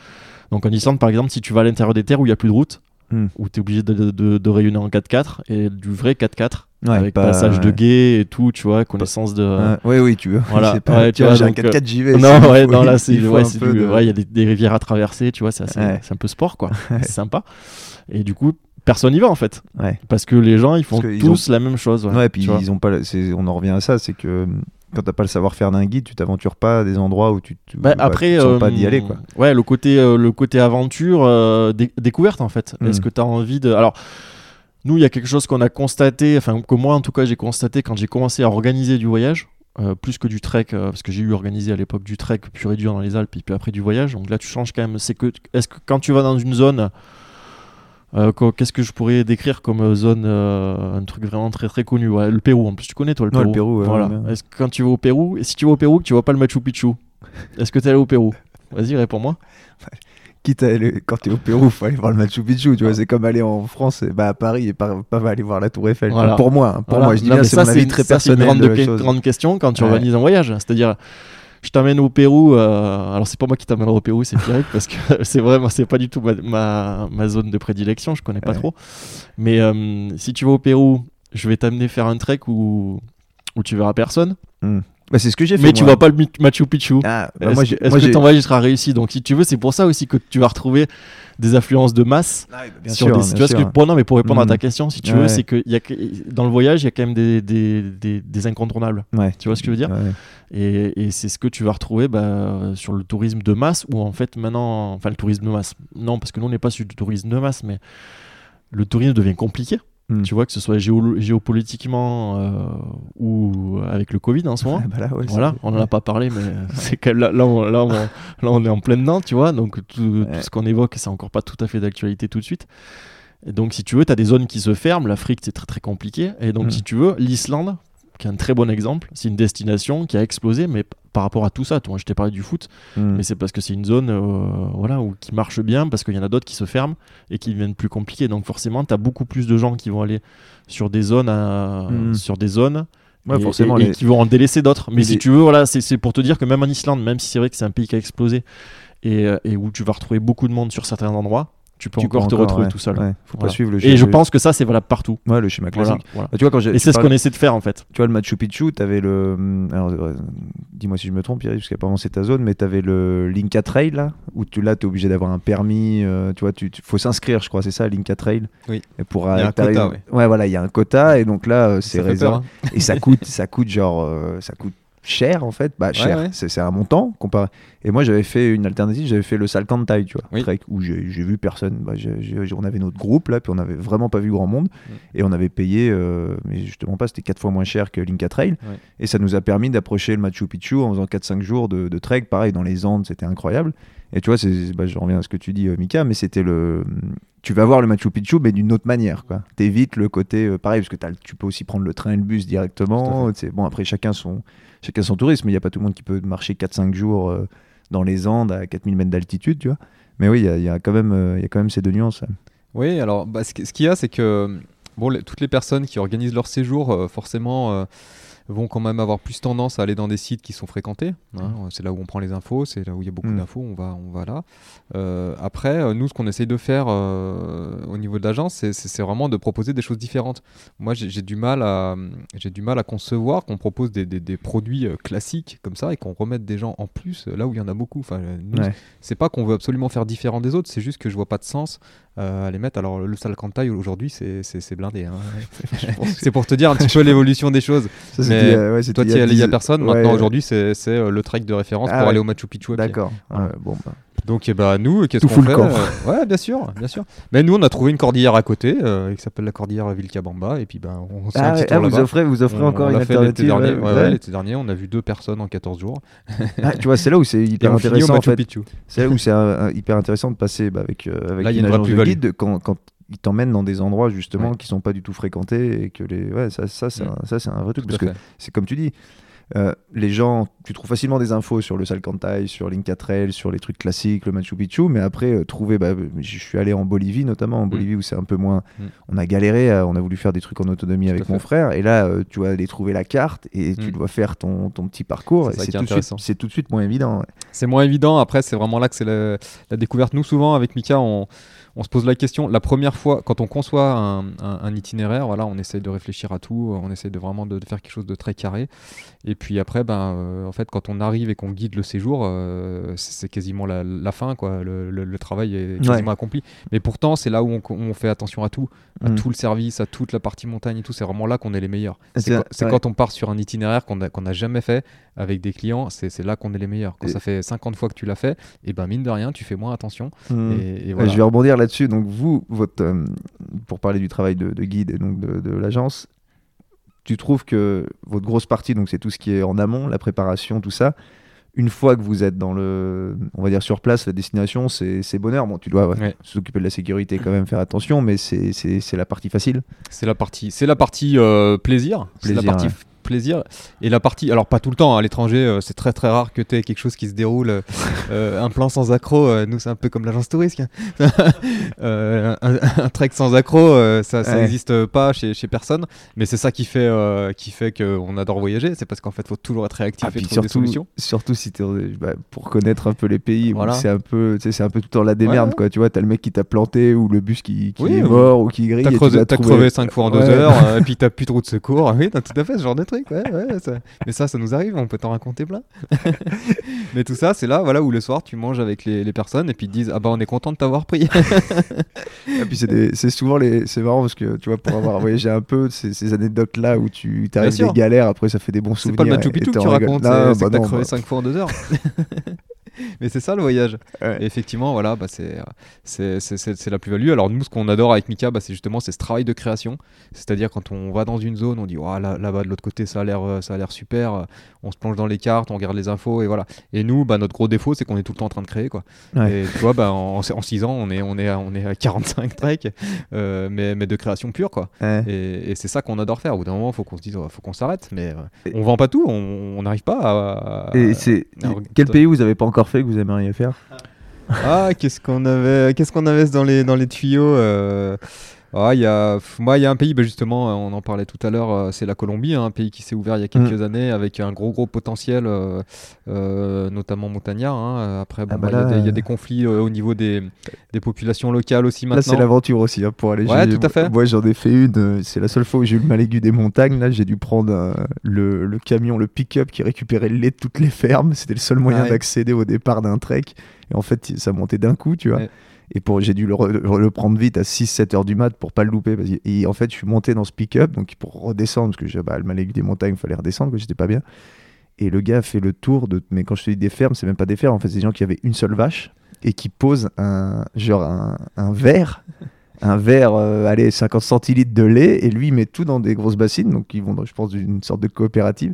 Donc en Islande, par exemple, si tu vas à l'intérieur des terres où il n'y a plus de route, Mm. où tu es obligé de, de, de rayonner en 4x4, et du vrai 4x4, Ouais, avec pas- passage de guet et tout, tu vois, connaissance de... Oui, oui, tu veux. <laughs> Voilà. C'est pas, Ouais, tu tu vois, vois, j'ai un donc, 4x4, j'y vais. Non, ouais, il non, là, il c'est, faut ouais, de- ouais, il y a des, des rivières à traverser, tu vois, c'est, un peu sport, quoi. <laughs> c'est sympa. Et du coup, personne n'y va, en fait. Ouais. Parce que les gens, ils font tous la même chose. Ouais, Ouais, puis ils ont pas. On en revient à ça, c'est que hum, quand t'as pas le savoir-faire d'un guide, tu t'aventures pas à des endroits où tu. tu- Bah, bah, après, tu te sens euh, pas d'y aller, quoi. Ouais, le côté, euh, le côté aventure, euh, dé- découverte en fait. Mm. Est-ce que tu as envie de. Alors, nous, il y a quelque chose qu'on a constaté, enfin, que moi en tout cas, j'ai constaté quand j'ai commencé à organiser du voyage, euh, plus que du trek, euh, parce que j'ai eu organisé à l'époque du trek pur et dur dans les Alpes, et puis après du voyage. Donc là, tu changes quand même. C'est que, est-ce que quand tu vas dans une zone. Euh, Qu'est-ce que je pourrais décrire comme euh, zone, euh, un truc vraiment très très connu? Ouais, Le Pérou, en plus tu connais toi le Pérou. le Pérou, ouais, voilà. ouais, bien. Est-ce que quand tu vas au Pérou, et si tu vas au Pérou, que tu vois pas le Machu Picchu, est-ce que tu es allé au Pérou? Vas-y, réponds-moi. <laughs> Quitte à aller, quand t'es au Pérou, faut aller voir le Machu Picchu, tu vois, c'est comme aller en France, et bah à Paris et pas, pas aller voir la Tour Eiffel. Voilà. Pour moi, hein, pour Voilà. moi, je dis Non, bien, c'est ça, mon avis une- très ça, c'est une personnel grande, de grande question quand tu organises un voyage. C'est-à-dire, je t'amène au Pérou. euh, alors c'est pas moi qui t'amènerai au Pérou, c'est Pierrick parce que <laughs> c'est vraiment c'est pas du tout ma, ma, ma zone de prédilection, je connais pas Ouais. trop. Mais euh, si tu vas au Pérou, je vais t'amener faire un trek où où tu verras personne, Bah, c'est ce que j'ai fait. mais tu moi. vois pas le Machu Picchu. Ah, bah, est-ce moi, que- est-ce moi, que ton voyage sera réussi? Donc si tu veux, c'est pour ça aussi que tu vas retrouver des affluences de masse Ah, bien sur sûr, des- bien que bon, non mais pour répondre à ta Mhm. question si tu Ouais. veux c'est que y a dans le voyage il y a quand même des, des, des, des incontournables Ouais. tu vois ce que je veux dire Ouais. et, et c'est ce que tu vas retrouver bah, sur le tourisme de masse ou en fait maintenant enfin le tourisme de masse non parce que nous on n'est pas sur du tourisme de masse mais le tourisme devient compliqué Mhm. tu vois que ce soit géo- géopolitiquement euh, ou avec le Covid en ce moment Ah, <laughs> bah là, ouais, voilà, on n'en a pas parlé, mais <laughs> <laughs> c'est quand même là, là, on, là, on, là, on est en plein dedans, tu vois. Donc tout, Ouais. tout ce qu'on évoque, c'est encore pas tout à fait d'actualité tout de suite. Et donc si tu veux, tu as des zones qui se ferment. L'Afrique, c'est très très compliqué. Et donc Mm. si tu veux, l'Islande, est un très bon exemple, c'est une destination qui a explosé, mais par rapport à tout ça, toi, je t'ai parlé du foot, Hmm. mais c'est parce que c'est une zone euh, voilà, où, qui marche bien, parce qu'il y en a d'autres qui se ferment et qui deviennent plus compliquées. Donc forcément, tu as beaucoup plus de gens qui vont aller sur des zones, à- Mm. sur des zones Ouais, et, forcément, et- et les- qui vont en délaisser d'autres. Mais si tu veux, voilà, c'est pour te dire que même en Islande, même si c'est vrai que c'est un pays qui a explosé et, euh, et où tu vas retrouver beaucoup de monde sur certains endroits, tu peux Tu encore te retrouver ouais, tout seul. ouais. Faut Voilà. pas suivre le Et je pense que ça, c'est valable partout. Ouais, le schéma classique. voilà. Bah, tu vois, quand. Et c'est ce qu'on essaie de faire en fait. Tu vois, le Machu Picchu, tu avais le. Alors, euh, dis-moi si je me trompe, Pierre, parce qu'apparemment c'est ta zone, mais tu avais le Linka Trail, là, où tu là, es obligé d'avoir un permis. euh, tu vois, tu, tu- faut s'inscrire, je crois, c'est ça, Linka Trail? Oui. Et pour, Il y a un quota, ouais. Ouais, voilà, il y a un quota, et donc là, euh, c'est réservé. hein. Et ça coûte, ça coûte genre. euh, ça coûte cher, en fait. Bah, cher, ouais. c'est c'est un montant comparé. Et moi, j'avais fait une alternative, j'avais fait le Salcantay, tu vois, Oui. trek, où j'ai vu personne. Bah, j'ai- on avait notre groupe, là, puis on avait vraiment pas vu grand monde. Mm. Et on avait payé, euh, mais justement pas, c'était quatre fois moins cher que l'Inca Trail. Et ça nous a permis d'approcher le Machu Picchu en faisant 4-5 jours de, de trek. Pareil, dans les Andes, c'était incroyable. Et tu vois, bah, je reviens à ce que tu dis, euh, Mika, mais c'était le. Tu vas voir le Machu Picchu, mais d'une autre manière. quoi. T'évites le côté. euh, pareil, parce que tu peux aussi prendre le train et le bus directement. C'est- Bon, après, chacun son, chacun son tourisme. Il n'y a pas tout le monde qui peut marcher 4-5 jours euh, dans les Andes à 4000 mètres d'altitude, tu vois. Mais oui, il y a, quand même, euh, y a quand même ces deux nuances. Oui, alors bah, ce qui- ce qu'il y a, c'est que bon, toutes les personnes qui organisent leur séjour, euh, forcément, vont quand même avoir plus tendance à aller dans des sites qui sont fréquentés. hein. C'est là où on prend les infos, c'est là où il y a beaucoup Mm. d'infos, on va, on va là. Euh, après, euh, nous, ce qu'on essaye de faire euh, au niveau de l'agence, c'est- vraiment de proposer des choses différentes. Moi, j'ai du mal à, j'ai du mal à concevoir qu'on propose des, des- des produits classiques comme ça et qu'on remette des gens en plus là où il y en a beaucoup. Enfin, Ouais. c'est pas qu'on veut absolument faire différent des autres, c'est juste que je vois pas de sens euh, à les mettre. Alors le Salcantay aujourd'hui, c'est blindé. hein. <laughs> <laughs> c'est pour te dire un petit peu l'évolution des choses. Ça, Mais euh, ouais, Toi, il tu y allais, il y a 10 personne. ouais, Maintenant, aujourd'hui, c'est euh, le trek de référence Ah pour aller au Machu Picchu. D'accord. Bon, bah. Donc, eh ben, nous, qu'est-ce Tout qu'on fait. Euh, <laughs> Ouais, bien sûr, bien sûr. Mais nous, on a trouvé une cordillère à côté, euh, qui s'appelle la cordillère Vilcabamba, et puis ben, on se fait un Ah, petit ouais, tour ah, vous offrez, vous offrez On- encore on une l'été dernier. ouais, Ouais, ouais. ouais, l'été dernier, on a vu deux personnes en 14 jours. Ah, tu vois, c'est là où c'est <laughs> hyper intéressant. En fait. C'est là où c'est hyper intéressant de passer bah, avec, euh, avec Là, une agence de guide quand, quand ils t'emmènent dans des endroits justement Ouais. qui sont pas du tout fréquentés et que les ouais ça ça c'est Mm. un, ça c'est un vrai truc Tout parce que c'est comme tu dis euh, les gens tu trouves facilement des infos sur le Salcantay sur l'Inca Trail sur les trucs classiques le Machu Picchu mais après euh, trouver bah, je suis allé en Bolivie notamment en Bolivie où c'est un peu moins Mm. on a galéré euh, on a voulu faire des trucs en autonomie Tout avec mon frère et là tu vas aller trouver la carte et tu Mm. dois faire ton, ton petit parcours C'est tout, tout de suite moins évident ouais. C'est moins évident. Après, c'est vraiment là que c'est la, la découverte. Nous, souvent, avec Mika, on, on se pose la question. La première fois, quand on conçoit un, un- un itinéraire, voilà, on essaye de réfléchir à tout. On essaye de vraiment de, de faire quelque chose de très carré. Et puis après, ben, euh, en fait, quand on arrive et qu'on guide le séjour, euh, c'est quasiment la, la fin, quoi. Le, le- le travail est quasiment Ouais. accompli. Mais pourtant, c'est là où on, on fait attention à tout, à Mm. tout le service, à toute la partie montagne et tout. C'est vraiment là qu'on est les meilleurs. C'est quand, on part sur un itinéraire qu'on n'a jamais fait avec des clients, c'est là qu'on est les meilleurs. Quand Et- ça fait 50 fois que tu l'as fait, et ben mine de rien, tu fais moins attention. Mm. Et, et Ouais, voilà. Je vais rebondir là-dessus. Donc vous, votre, euh, pour parler du travail de, de guide et donc de, de l'agence, tu trouves que votre grosse partie, donc c'est tout ce qui est en amont, la préparation, tout ça. Une fois que vous êtes dans le, on va dire sur place, la destination, c'est bonheur. Bon, tu dois ouais, Ouais. s'occuper de la sécurité, quand même faire attention, mais c'est la partie facile. C'est la partie, c'est la partie euh, plaisir. C'est la partie ouais. Plaisir. Et la partie, alors pas tout le temps, hein, à l'étranger, euh, c'est très très rare que tu aies quelque chose qui se déroule, euh, <laughs> euh, un plan sans accro, nous c'est un peu comme l'agence touriste. hein. <laughs> Un, un trek sans accro, ça ça Ouais. n'existe pas chez, chez personne, mais c'est ça qui fait, qui fait qu'on adore voyager, c'est parce qu'en fait, faut toujours être réactif Ah, et puis trouver des surtout, solutions. surtout si t'es bah, pour connaître un peu les pays Voilà. c'est un peu tu c'est un peu tout le temps la démerde Ouais. quoi tu vois t'as le mec qui t'a planté ou le bus qui, qui Oui, est mort ou qui grille T'as tu creusé- crevé 5 fois en 2 Ouais. heures, euh, <laughs> et puis t'as plus de route de secours. Oui, t'as tout à fait ce genre de truc. Ouais, ouais, ça- Mais ça, ça nous arrive, on peut t'en raconter plein. <laughs> Mais tout ça, c'est là voilà, où le soir, tu manges avec les, les personnes et puis ils te disent Ah bah, on est content de t'avoir pris. <laughs> Et puis c'est des- c'est souvent les c'est marrant parce que tu vois pour avoir voyagé un peu ces, ces anecdotes là où tu t'arrives sûr. des galères après ça fait des bons c'est souvenirs pas le Machu Picchu que tu racontes, Non, c'est c'est bah que t'as non, crevé bah, 5 fois en 2 heures. <laughs> <laughs> Mais c'est ça le voyage. ouais. Et effectivement, voilà, bah, c'est, la plus-value. Alors nous, ce qu'on adore avec Mika, bah, c'est justement ce travail de création. C'est-à-dire quand on va dans une zone, on dit oh, là, là-bas de l'autre côté, ça a l'air, super. On se plonge dans les cartes, on regarde les infos et voilà. Et nous, bah, notre gros défaut, c'est qu'on est tout le temps en train de créer, quoi. Ouais. Et tu vois, bah, en, en 6 ans, on est, on est, à- on est à 45 treks, euh, mais, mais de création pure, quoi. Ouais. Et, et c'est ça qu'on adore faire. Au bout d'un moment, il faut qu'on se dise, oh, faut qu'on s'arrête. Mais euh, on vend pas tout, on n'arrive pas à. à- et c'est alors, quel pays vous avez pas encore que vous aimeriez faire ah, qu'est-ce qu'on avait, qu'est-ce qu'on avait dans les dans les tuyaux euh, ah, il y a, moi, il y a un pays, bah, justement, on en parlait tout à l'heure, euh, c'est la Colombie, hein, un pays qui s'est ouvert il y a quelques Mm. années avec un gros gros potentiel, euh, euh, notamment montagnard. hein. Après, bon, Ah bah bah, il y a là, des- il y, a euh, des conflits euh, au niveau des, des populations locales aussi Là, c'est maintenant. l'aventure aussi hein, pour aller. Ouais, tout à fait. Moi, j'en ai fait une. euh, C'est la seule fois où j'ai eu le mal aigu des montagnes. Là, j'ai dû prendre euh, le, le camion, le pick-up qui récupérait le lait de toutes les fermes. C'était le seul moyen Ah ouais. d'accéder au départ d'un trek. Et en fait, ça montait d'un coup, tu vois. Ouais. Et pour, j'ai dû le, re- le prendre vite à 6-7 heures du mat pour pas le louper. Parce que- et en fait, je suis monté dans ce pick-up donc pour redescendre parce que j'ai bah, le des montagnes, il fallait redescendre, que j'étais pas bien. Et le gars a fait le tour de. Mais quand je te dis des fermes, c'est même pas des fermes. En fait, c'est des gens qui avaient une seule vache et qui posent un genre un verre. Un verre, euh, allez, 50 centilitres de lait, et lui, il met tout dans des grosses bassines, donc ils vont, dans, je pense, d'une sorte de coopérative,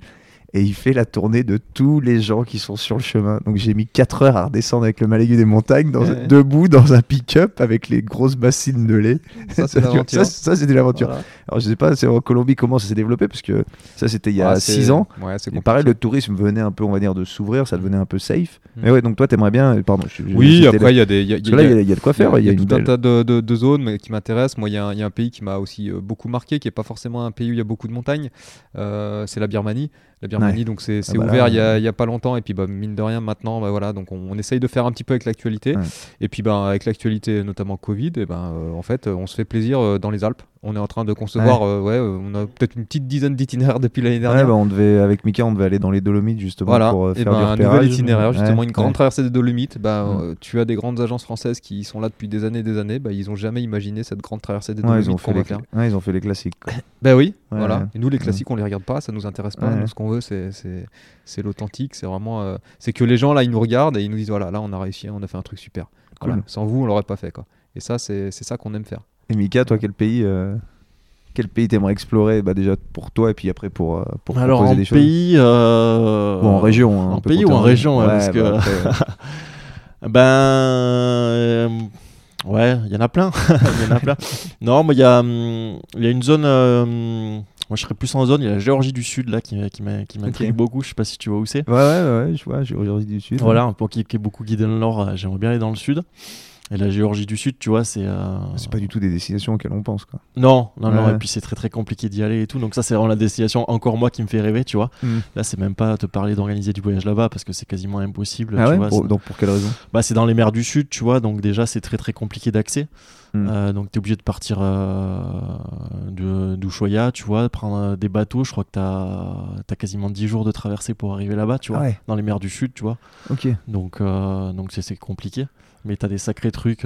et il fait la tournée de tous les gens qui sont sur le chemin. Donc j'ai mis 4 heures à redescendre avec le Malégu des montagnes, dans, Ouais. debout dans un pick-up avec les grosses bassines de lait. Ça, c'est l'aventure. Ça, ça, c'était l'aventure. Voilà. Alors je sais pas c'est en Colombie comment ça s'est développé, parce que ça c'était il y a Ah, c'est- 6 ans. Ouais, Et pareil, le tourisme venait un peu, on va dire, de s'ouvrir, ça devenait un peu safe. Mm. Mais ouais, donc toi, t'aimerais bien. Pardon. je- je- Oui, c'était après, il y a des. il y a- Parce que là, il y, a- il y a de quoi faire. Il y a, tout un tas de, de- de zones mais qui m'intéressent. Moi, il y, a un- il y a un pays qui m'a aussi euh, beaucoup marqué, qui n'est pas forcément un pays où il y a beaucoup de montagnes. Euh, c'est la Birmanie. La Birmanie, Ouais. donc c'est c'est bah ouvert il y, a, il y a pas longtemps. Et puis, bah, mine de rien, maintenant, bah, voilà, donc on, on essaye de faire un petit peu avec l'actualité. Ouais. Et puis, bah, avec l'actualité, notamment Covid, et ben, euh, en fait, euh, on se fait plaisir euh, dans les Alpes. On est en train de concevoir, euh, ouais, euh, on a peut-être une petite dizaine d'itinéraires depuis l'année dernière. bah, on devait, avec Mika, on devait aller dans les Dolomites justement Voilà, pour euh, et faire ben, du un repérage. nouvel itinéraire, justement, une grande traversée des Dolomites. Bah, euh, tu as des grandes agences françaises qui sont là depuis des années et des années. Bah, ils ont jamais imaginé cette grande traversée des Dolomites ils, ont fait les... faire. ouais, ils ont fait les classiques. Bah oui, voilà. Et nous, les classiques, on les regarde pas, ça nous intéresse pas. Nous, ce qu'on veut, c'est l'authentique. C'est vraiment, euh, c'est que les gens là, ils nous regardent et ils nous disent voilà, là, on a réussi, on a fait un truc super. Voilà. Sans vous, on l'aurait pas fait quoi. Et ça, c'est c'est ça qu'on aime faire. Et Mika, toi, quel pays euh, Quel pays t'aimerais explorer bah, Déjà pour toi et puis après pour, euh, pour Alors proposer en des choses pays. euh, Ou en région. hein, en pays ou en région, ouais, parce que- bah, après, <laughs> Ben. euh, ouais, il y en a plein. <laughs> Il y en a plein. Non, mais il y, a, hum, il y a une zone. euh, hum, moi, je serais plus en zone. Il y a la Géorgie du Sud, là, qui, qui m'intrigue beaucoup. Je sais pas si tu vois où c'est. ouais, ouais, ouais, je vois, Géorgie du Sud. Voilà, peu qui, qui est beaucoup guidé dans le nord. euh, J'aimerais bien aller dans le sud. Et la Géorgie du Sud, tu vois, c'est. euh, C'est pas du tout des destinations auxquelles on pense. Quoi. Non, non, non. Et puis c'est très très compliqué d'y aller et tout. Donc ça, c'est vraiment la destination encore moi qui me fait rêver, tu vois. Mm. Là, c'est même pas te parler d'organiser du voyage là-bas parce que c'est quasiment impossible. Ah tu ouais vois, Pour- Donc pour quelle raison? Bah, c'est dans les mers du Sud, tu vois. Donc déjà, c'est très très compliqué d'accès. Mm. Euh, donc tu es obligé de partir euh, de d'Ushuaïa, tu vois, prendre euh, des bateaux. Je crois que tu as, quasiment 10 jours de traversée pour arriver là-bas, tu vois, Ah ouais. dans les mers du Sud, tu vois. Ok. Donc euh, donc c'est c'est compliqué. Mais tu as des sacrés trucs.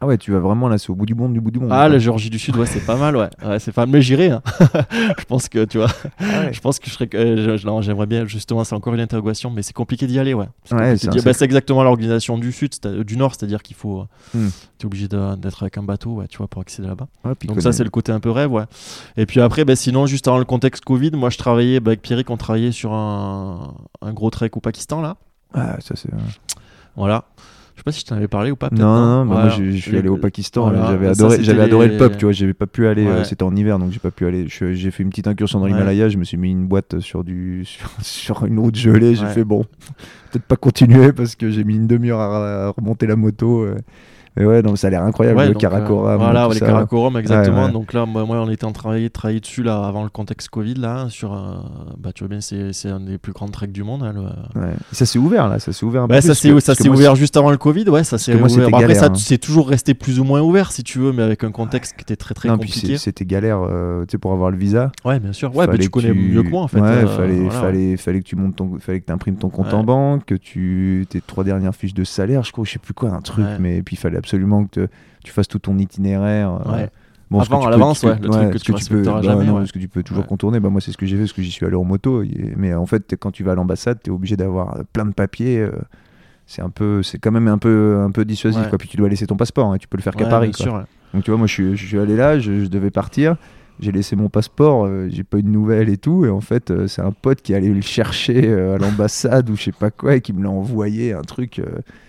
Ah ouais, tu vas vraiment là, c'est au bout du monde, du bout du monde. Ah, la Géorgie du Sud, ouais, c'est pas mal, ouais. ouais c'est pas mal. Mais j'irai. hein. <laughs> je pense que, tu vois, Ah ouais. je pense que je serais. euh, j'aimerais bien, justement, c'est encore une interrogation, mais c'est compliqué d'y aller, ouais. C'est Ouais, bah, exactement l'organisation du Sud, du Nord, c'est-à-dire qu'il faut. Hmm. Tu es obligé d'être avec un bateau, ouais, tu vois, pour accéder là-bas. Donc ça c'est le côté un peu rêve ouais. Et puis après bah, sinon juste avant le contexte Covid, moi je travaillais bah, avec Pierrick on travaillait sur un, un gros trek au Pakistan là. Ah, ça c'est. Voilà. Je sais pas si je t'en avais parlé ou pas. Non, non, bah, moi je, je suis Les- allé au Pakistan, voilà. j'avais adoré, j'avais adoré le pub, tu vois, j'avais pas pu aller, euh, c'était en hiver donc j'ai pas pu aller. J'ai fait une petite incursion dans Ouais. l'Himalaya, je me suis mis une boîte sur, du, <laughs> sur, sur une route gelée, j'ai fait bon, <laughs> peut-être pas continuer parce que j'ai mis une demi-heure à, à remonter la moto. euh. Mais ouais, donc ça a l'air incroyable, Ouais, le donc, euh, Karakoram. voilà, les. Karakoram, exactement. Ouais. Donc là, moi, moi, on était en train de travailler dessus là, avant le contexte Covid. Là, sur, euh, bah, tu vois bien, c'est un des plus grands treks du monde. hein, le-. Ça s'est ouvert là, ça s'est ouvert plus, ça s'est ouvert juste avant le Covid, ouais, ça s'est ouvert. après, galère, ça hein. c'est toujours resté plus ou moins ouvert, si tu veux, mais avec un contexte qui était très très non, compliqué. c'était galère, euh, tu sais, pour avoir le visa. Ouais, bien sûr. Ouais, mais Fallait tu connais mieux que moi en fait. Ouais, fallait, que tu montes ton, fallait que tu imprimes ton compte en banque, que tu tes trois dernières fiches de salaire, je crois, je sais plus quoi, un truc, mais puis il fallait absolument que te- tu fasses tout ton itinéraire. euh, Ouais. Bon, Avant, à l'avance, ouais, truc que tu peux, bah jamais, non, ouais. ce que tu peux toujours contourner. Bah moi, c'est ce que j'ai fait, parce que j'y suis allé en moto. et- Mais en fait, quand tu vas à l'ambassade, tu es obligé d'avoir euh, plein de papiers. euh, c'est un peu, c'est quand même un peu, un peu dissuasif. Quoi. Puis tu dois laisser ton passeport, hein, tu peux le faire qu'à Paris. quoi. sûr. Donc tu vois, moi je suis, je suis allé là, je, je devais partir, j'ai laissé mon passeport, euh, j'ai pas eu de nouvelles et tout, et en fait euh, c'est un pote qui allait le chercher à l'ambassade ou je sais pas quoi et qui me l'a envoyé, un truc,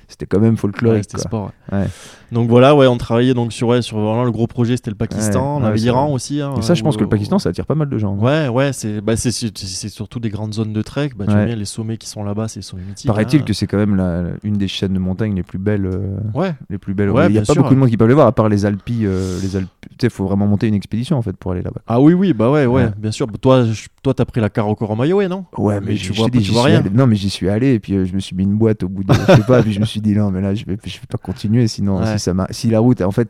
c'était quand même Ouais, folklorique. c'était quoi. sport. ouais. Ouais. Donc voilà, ouais, on travaillait donc sur, ouais, sur vraiment le gros projet, c'était le Pakistan, Ouais, on avait ouais, l'Iran aussi. hein, Et ça je pense que le Pakistan ça attire pas mal de gens. hein. Ouais, ouais, c'est bah, surtout des grandes zones de trek. Bah, tu vois Ouais. les sommets qui sont là-bas, c'est les sommets mythiques. Paraît-il hein. que c'est quand même la, une des chaînes de montagne les plus belles. euh, Ouais, les plus belles. Ouais, Il y a pas sûr. beaucoup de monde qui peuvent les voir, à part les Alpes. euh, les Alpes. Tu sais, faut vraiment monter une expédition en fait pour aller là-bas. Ah oui, oui, bah ouais, ouais, Ouais. bien sûr. Toi, toi, t'as pris la Karakoram Mayoé, non? Ouais, Mais tu je- vois rien. Non, mais j'y suis allé et puis euh, je me suis mis une boîte au bout de. je sais pas, puis je me suis dit non, mais là, je vais, je vais pas continuer. Sinon, Ouais. si, ça si la route, en fait,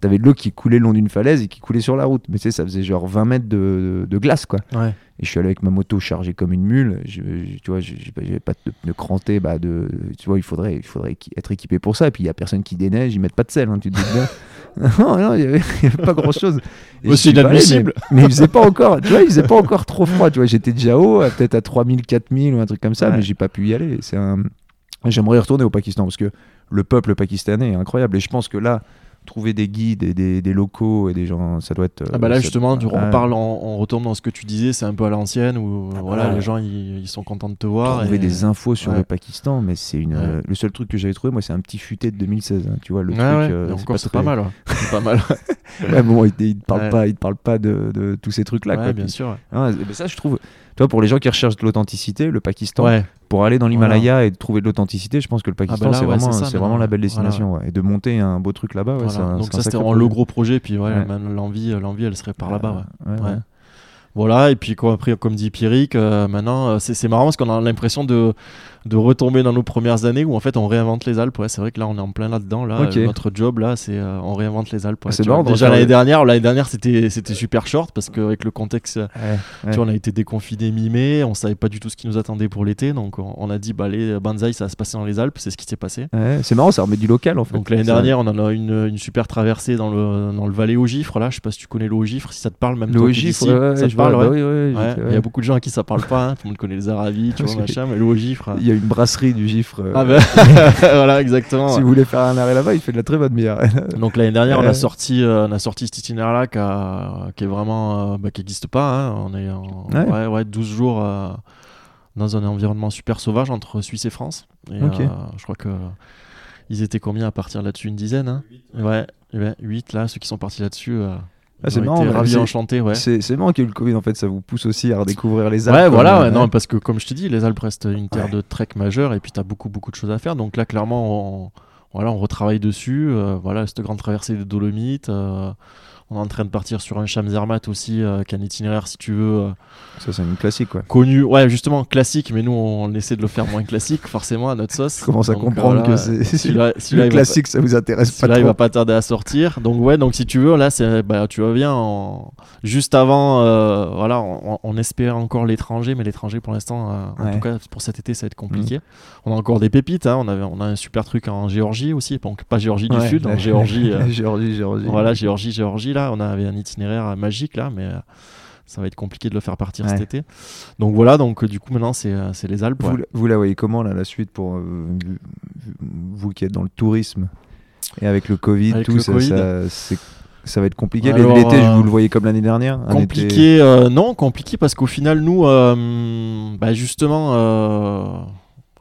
t'avais de l'eau qui coulait le long d'une falaise et qui coulait sur la route. Mais tu sais, ça faisait genre 20 mètres de, de glace, quoi. Ouais. Et je suis allé avec ma moto chargée comme une mule. Je, je- tu vois, je- j'ai pas- j'avais pas de pneus crantés. Bah de, tu vois, il faudrait, il faudrait être équipé pour ça. Et puis il y a personne qui déneige, ils mettent pas de sel, hein, tu te doutes bien. <laughs> non, non, il y avait, pas grand chose. Oh, c'est inadmissible. Mais, mais il faisait pas encore, tu vois, il faisait pas encore trop froid. Tu vois, j'étais déjà haut, à- peut-être à 3000, 4000 ou un truc comme ça, Ouais. mais j'ai pas pu y aller. C'est un. J'aimerais retourner au Pakistan parce que le peuple pakistanais est incroyable. Et je pense que là, trouver des guides et des, des locaux et des gens, ça doit être. Ah bah là ça- justement, tu- on parle, en- on retourne dans ce que tu disais, c'est un peu à l'ancienne où Ah bah voilà, là, les gens ils, ils sont contents de te voir. trouver et- des infos sur Ouais. le Pakistan, mais c'est une. Ouais. euh, le seul truc que j'avais trouvé, moi, c'est un petit futé de 2016. hein, tu vois, le Ouais, truc. ouais, euh, c'est très- pas mal. <laughs> C'est pas mal. Ouais, bon, il, il te parle pas, il te parle pas de, de tous ces trucs-là. Ouais, quoi. bien Puis- sûr. Ah, mais ça, je trouve. Tu vois, pour les gens qui recherchent de l'authenticité, le Pakistan, Ouais. pour aller dans l'Himalaya et trouver de l'authenticité, je pense que le Pakistan, bah là, c'est ouais, vraiment, c'est vraiment la belle destination. ouais. Et de monter un beau truc là-bas, Voilà. c'est un- Donc ça c'était vraiment le gros projet, puis ouais, Ouais. maintenant, l'envie, l'envie, elle serait par là-bas. Ouais. ouais. Voilà, et puis quoi, après, comme dit Pierrick, euh, maintenant, euh, c'est marrant parce qu'on a l'impression de, de retomber dans nos premières années où en fait on réinvente les Alpes. Ouais, c'est vrai que là on est en plein là-dedans. Là, Ok. Euh, notre job là, c'est euh, on réinvente les Alpes. ouais. C'est marrant Déjà l'année le- dernière, l'année dernière c'était c'était super short parce qu'avec le contexte, Ouais, tu ouais. vois, on a été déconfiné mi-mai, on savait pas du tout ce qui nous attendait pour l'été, donc on, on a dit bah les Banzai ça va se passer dans les Alpes, c'est ce qui s'est passé. Ouais, c'est marrant, ça remet du local en fait. Donc l'année dernière, on en a une, une super traversée dans le, dans le Valais au Gifre. Là, je sais pas si tu connais Gifre, si ça te parle même Le haut gifre, ça te bah oui, Il y a beaucoup de gens à qui ça parle pas, hein. tout le monde connaît les Aravis, tu vois, machin, mais le haut Gifre. A une brasserie du gifre. euh, Ah ben, <laughs> <laughs> voilà, exactement. Si vous voulez faire un arrêt là-bas, il fait de la très bonne bière. <laughs> Donc l'année dernière, on a sorti, euh, on a sorti cet itinéraire-là qui, est vraiment, euh, bah, qui n'existe pas. hein. On est en Ouais. ouais, ouais, 12 jours euh, dans un environnement super sauvage entre Suisse et France. Et, euh, je crois que ils étaient combien à partir là-dessus? Une dizaine hein? Ouais, ouais, 8 là, ceux qui sont partis là-dessus. Ah, c'est marrant, mais ravis, c'est- ouais. Marrant qu'il y ait eu le Covid, en fait, ça vous pousse aussi à redécouvrir les Alpes. Ouais, voilà, euh, ouais, non, parce que comme je te dis, les Alpes restent une terre de trek majeure et puis tu as beaucoup, beaucoup de choses à faire. Donc là, clairement, on, voilà, on retravaille dessus. euh, voilà, cette grande traversée des Dolomites. euh, on est en train de partir sur un Chamzermat aussi, euh, qui est un itinéraire, si tu veux, euh, Ça, c'est une classique, quoi. connu. Ouais, justement, classique, mais nous, on essaie de le faire moins classique, forcément, à notre sauce. <laughs> Je commence à Donc, comprendre voilà, que c'est. <laughs> Celui-là, <laughs> il va pas- classique, ça vous intéresse pas celui-là, il va pas tarder à sortir. Donc ouais, donc si tu veux, là, c'est, bah, tu en- juste avant, euh, voilà, on, on espère encore l'étranger, mais l'étranger pour l'instant, en tout cas pour cet été, ça va être compliqué. On a encore des pépites, hein. on, avait, on a un super truc en Géorgie aussi, donc pas Géorgie du Sud, en Géorgie. Géorgie, Géorgie. voilà, Géorgie, Géorgie, là, on avait un itinéraire magique là, mais euh, ça va être compliqué de le faire partir cet été. Donc voilà, donc euh, du coup maintenant c'est, euh, les Alpes. Vous, ouais. la- vous la voyez comment, là, la suite, pour euh, vous qui êtes dans le tourisme et avec le Covid, Avec tout le ça, Covid. ça, va être compliqué. L'été, euh, vous le voyez comme l'année dernière été- Compliqué, euh, non, compliqué parce qu'au final, nous, bah, justement,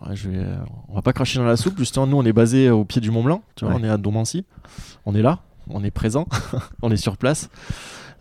Ouais, je vais, on va pas cracher dans la soupe. Justement, nous, on est basé au pied du Mont Blanc. Tu vois, Ouais. on est à Domancy. On est là, on est présent, <laughs> on est sur place.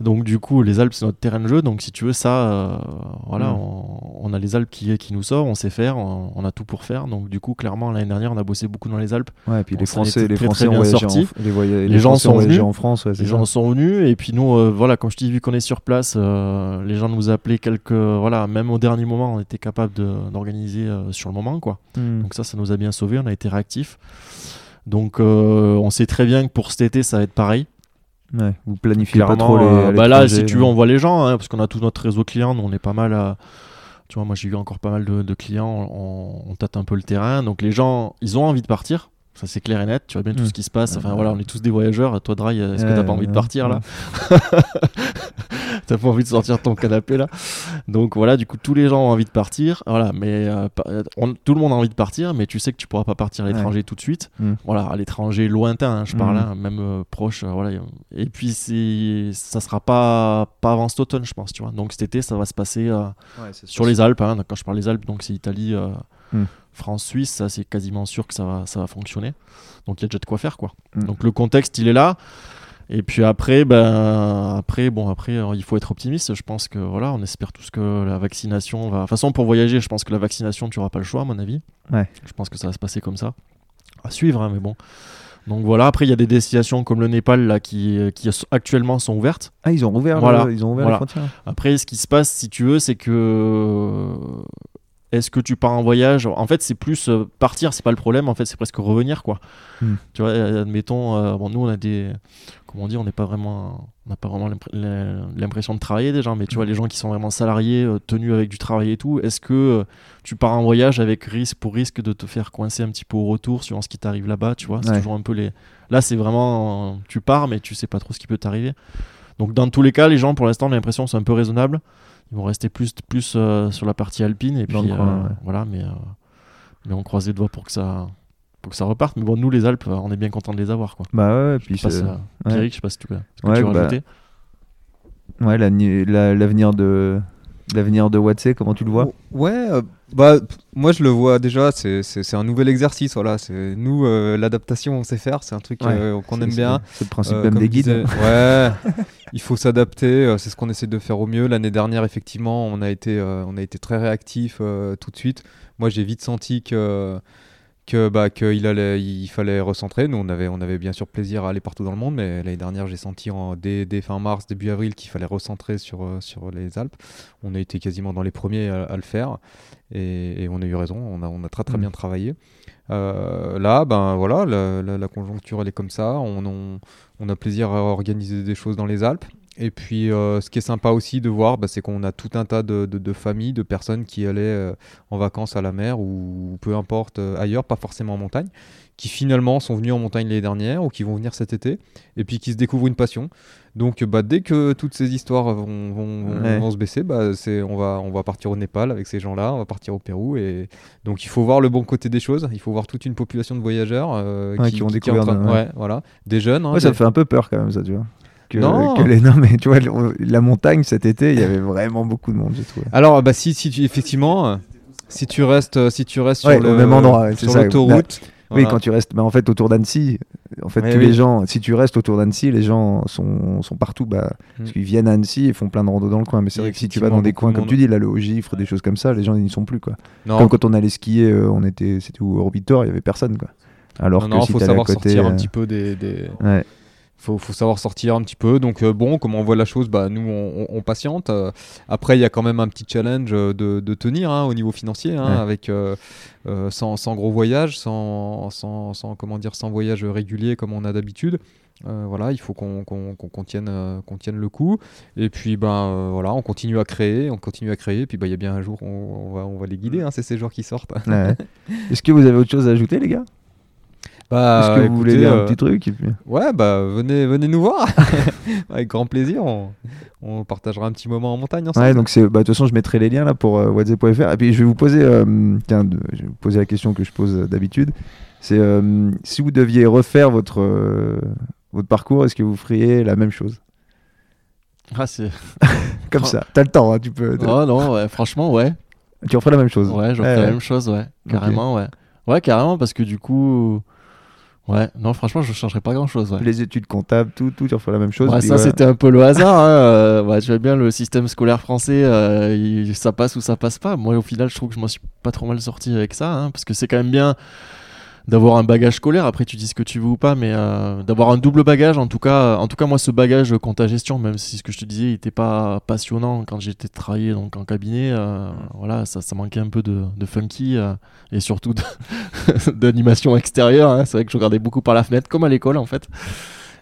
Donc, du coup, les Alpes, c'est notre terrain de jeu. Donc, si tu veux, ça, euh, voilà, Mm. on, on a les Alpes qui, qui nous sortent, on sait faire, on, on a tout pour faire. Donc, du coup, clairement, l'année dernière, on a bossé beaucoup dans les Alpes. Ouais, et puis On les Français, les très, Français très bien sortis. en, les, Les gens Français sont venus. en France. ouais, c'est Les ça. gens sont venus et puis nous, euh, voilà, comme je t'ai vu qu'on est sur place, euh, les gens nous appelaient quelques, voilà, même au dernier moment, on était capable de- d'organiser sur le moment, quoi. Hmm. Donc ça, ça nous a bien sauvés, on a été réactifs. Donc euh, on sait très bien que pour cet été, ça va être pareil. Ouais, vous planifiez pas trop les. euh, à bah là, si tu veux, on voit les gens, hein, parce qu'on a tout notre réseau client, nous on est pas mal à... Tu vois, moi j'ai eu encore pas mal de, de clients, on, on tâte un peu le terrain. Donc les gens, ils ont envie de partir. Ça c'est clair et net, tu vois bien tout Mm. ce qui se passe. Enfin voilà, on est tous des voyageurs. Toi, Dry, est-ce que t'as pas envie de partir là <laughs> T'as pas envie de sortir de ton canapé là Donc voilà, du coup, tous les gens ont envie de partir. Voilà, mais euh, on- tout le monde a envie de partir, mais tu sais que tu pourras pas partir à Ouais. l'étranger tout de suite. Mm. Voilà, à l'étranger lointain, hein, je parle, Mm. hein, même euh, proche. euh, voilà. Et puis, ça sera pas, pas avant cet automne, je pense, tu vois. Donc cet été, ça va se passer euh, Ouais, sur les Alpes. hein. Quand je parle des Alpes, donc c'est Italie, euh, Mm. France, Suisse, ça c'est quasiment sûr que ça va, ça va fonctionner. Donc il y a déjà de quoi faire, quoi. Mm. Donc le contexte, il est là. Et puis après, ben, après, bon, après, euh, il faut être optimiste. Je pense que voilà, on espère tous que la vaccination va. De toute façon, pour voyager, je pense que la vaccination, tu n'auras pas le choix, à mon avis. Ouais. Je pense que ça va se passer comme ça. À suivre, hein, mais bon. Donc voilà, après, il y a des destinations comme le Népal là, qui, qui actuellement sont ouvertes. Ah, ils ont ouvert, Voilà. le- ils ont ouvert Voilà. les frontières. Après, ce qui se passe, si tu veux, c'est que. Est-ce que tu pars en voyage? En fait, c'est plus euh, partir, c'est pas le problème. En fait, c'est presque revenir, quoi. Hmm. Tu vois, euh, admettons, euh, bon, nous, on a des. Comment on dit On n'est pas vraiment. On n'a pas vraiment l'impr- l'im- l'impression de travailler déjà, mais tu vois, les gens qui sont vraiment salariés, euh, tenus avec du travail et tout, est-ce que tu pars en voyage avec risque pour risque de te faire coincer un petit peu au retour suivant ce qui t'arrive là-bas, tu vois? C'est Ouais. toujours un peu les. Là, c'est vraiment. Tu pars, mais tu sais pas trop ce qui peut t'arriver. Donc, dans tous les cas, les gens, pour l'instant, l'impression que c'est un peu raisonnable. Ils vont rester plus, plus euh, sur la partie alpine. Et puis, coin, euh, ouais. voilà, mais, euh, mais on croise les doigts pour que, ça, pour que ça reparte. Mais bon, nous, les Alpes, on est bien contents de les avoir. Quoi. Bah ouais, puis Je passe. Pierrick, je sais pas si tu Ouais, tu veux bah, rajouter. ouais, la- la- l'avenir de l'avenir de Watsé, comment tu le vois? Ouais, euh, bah, moi je le vois déjà, c'est- un nouvel exercice. Voilà. c'est- Nous, euh, l'adaptation, on sait faire, c'est un truc Ouais, euh, qu'on aime bien. C'est le principe même des guides. ouais, <laughs> il faut s'adapter, c'est ce qu'on essaie de faire au mieux. L'année dernière, effectivement, on a été, on a été très réactif tout de suite. Moi, j'ai vite senti que que bah qu'il allait, il fallait recentrer. Nous, on avait, on avait bien sûr plaisir à aller partout dans le monde, mais l'année dernière, j'ai senti en, dès, dès fin mars, début avril, qu'il fallait recentrer sur euh, sur les Alpes. On a été quasiment dans les premiers à, à le faire, et, et on a eu raison. On a, on a très très Mm. bien travaillé. Euh, là, ben voilà, la, la- la conjoncture elle est comme ça. On, on, on a plaisir à organiser des choses dans les Alpes. Et puis, euh, ce qui est sympa aussi de voir, bah, c'est qu'on a tout un tas de, de- de familles, de personnes qui allaient euh, en vacances à la mer ou, peu importe euh, ailleurs, pas forcément en montagne, qui finalement sont venus en montagne l'année dernière ou qui vont venir cet été, et puis qui se découvrent une passion. Donc, bah, dès que toutes ces histoires vont, vont- vont- Ouais. vont se baisser, bah, on, va, on va partir au Népal avec ces gens-là, on va partir au Pérou. Et donc, il faut voir le bon côté des choses. Il faut voir toute une population de voyageurs Ouais, qui, en découvrir train- ouais. voilà, des jeunes. hein, ça me fait un peu peur quand même, ça, tu vois. Que, Non. que les... non, mais tu vois, le- la montagne cet été, il y avait vraiment beaucoup de monde, j'ai trouvé. Alors, bah, si, si tu, effectivement, si tu restes, euh, si tu restes Ouais, sur le même endroit, sur l'autoroute, Oui, voilà. quand tu restes, bah, en fait, autour d'Annecy, en fait, tous oui. les gens, si tu restes autour d'Annecy, les gens sont, sont partout, bah, parce Mm. qu'ils viennent à Annecy et font plein de rando dans le coin. Mais c'est vrai que si tu vas dans des coins, comme tu dis, là, le haut gifre, des choses comme ça, les gens, ils n'y sont plus, quoi. non, Comme quand on allait skier, euh, on était, c'était où, Orbitor, il y avait personne, quoi. Alors non, que non, si faut savoir côté, sortir un euh, petit peu des, des- ouais. Faut, faut savoir sortir un petit peu. Donc euh, bon, comment on voit la chose, bah nous on, on- on patiente. Euh, après, il y a quand même un petit challenge euh, de, de tenir hein, au niveau financier, hein, Ouais. avec euh, sans, sans gros voyage, sans, sans, sans, comment dire, sans voyage régulier comme on a d'habitude. Voilà, il faut qu'on qu'on- qu'on tienne, le coup. Et puis ben voilà, on continue à créer, on continue à créer. Et puis bah, il y a bien un jour, on, on va, les guider. Hein, c'est ces jours qui sortent. Ouais. <laughs> Est-ce que vous avez autre chose à ajouter, les gars? Bah, Est-ce que vous voulez écoutez, dire un euh, petit truc et puis- Ouais, bah venez, venez nous voir. <laughs> Avec grand plaisir. On, on partagera un petit moment en montagne ensemble. Ouais, donc c'est, bah, de toute façon, je mettrai les liens là pour euh, whatsapp.fr. Et puis je vais vous poser, euh, tiens, de- je vais vous poser la question que je pose d'habitude. C'est euh, si vous deviez refaire votre euh, votre parcours, est-ce que vous feriez la même chose? Ah, c'est... <laughs> Comme ça, t'as le temps, hein, tu peux. Oh non, ouais, franchement, ouais. Tu referais la même chose? Ouais, je Ouais, ferais ouais. la même chose, ouais. Carrément, ouais. Ouais, carrément, parce que du coup. Ouais, non, franchement, je changerais pas grand chose, ouais. Les études comptables, tout, tout, tu referais la même chose. Ouais, puis ça, c'était un peu le hasard. Hein. euh, tu vois bien, le système scolaire français, euh, il- ça passe ou ça passe pas. Moi, au final, je trouve que je m'en suis pas trop mal sorti avec ça, hein, parce que c'est quand même bien d'avoir un bagage scolaire. Après, tu dis ce que tu veux ou pas, mais euh, d'avoir un double bagage. En tout cas, en tout cas, moi, ce bagage compta gestion, même si ce que je te disais, il était pas passionnant quand j'étais travaillé donc en cabinet. euh, voilà, ça, ça manquait un peu de, de funky euh, et surtout <laughs> d'animation extérieure. hein. C'est vrai que je regardais beaucoup par la fenêtre, comme à l'école en fait.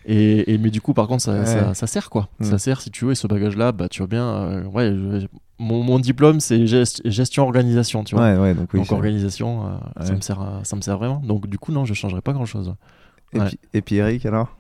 Et, et- mais du coup, par contre, ça, Ouais. ça, ça sert quoi. Mm. Ça sert si tu veux. Et ce bagage-là, bah, tu vois bien. euh, ouais, mon, mon diplôme, c'est gest- gestion-organisation, tu vois. Ouais, ouais, donc oui. Donc organisation, euh, ça, me sert, à- ça me sert vraiment. Donc du coup, non, je changerais pas. Et, ouais. puis, et puis Eric, alors?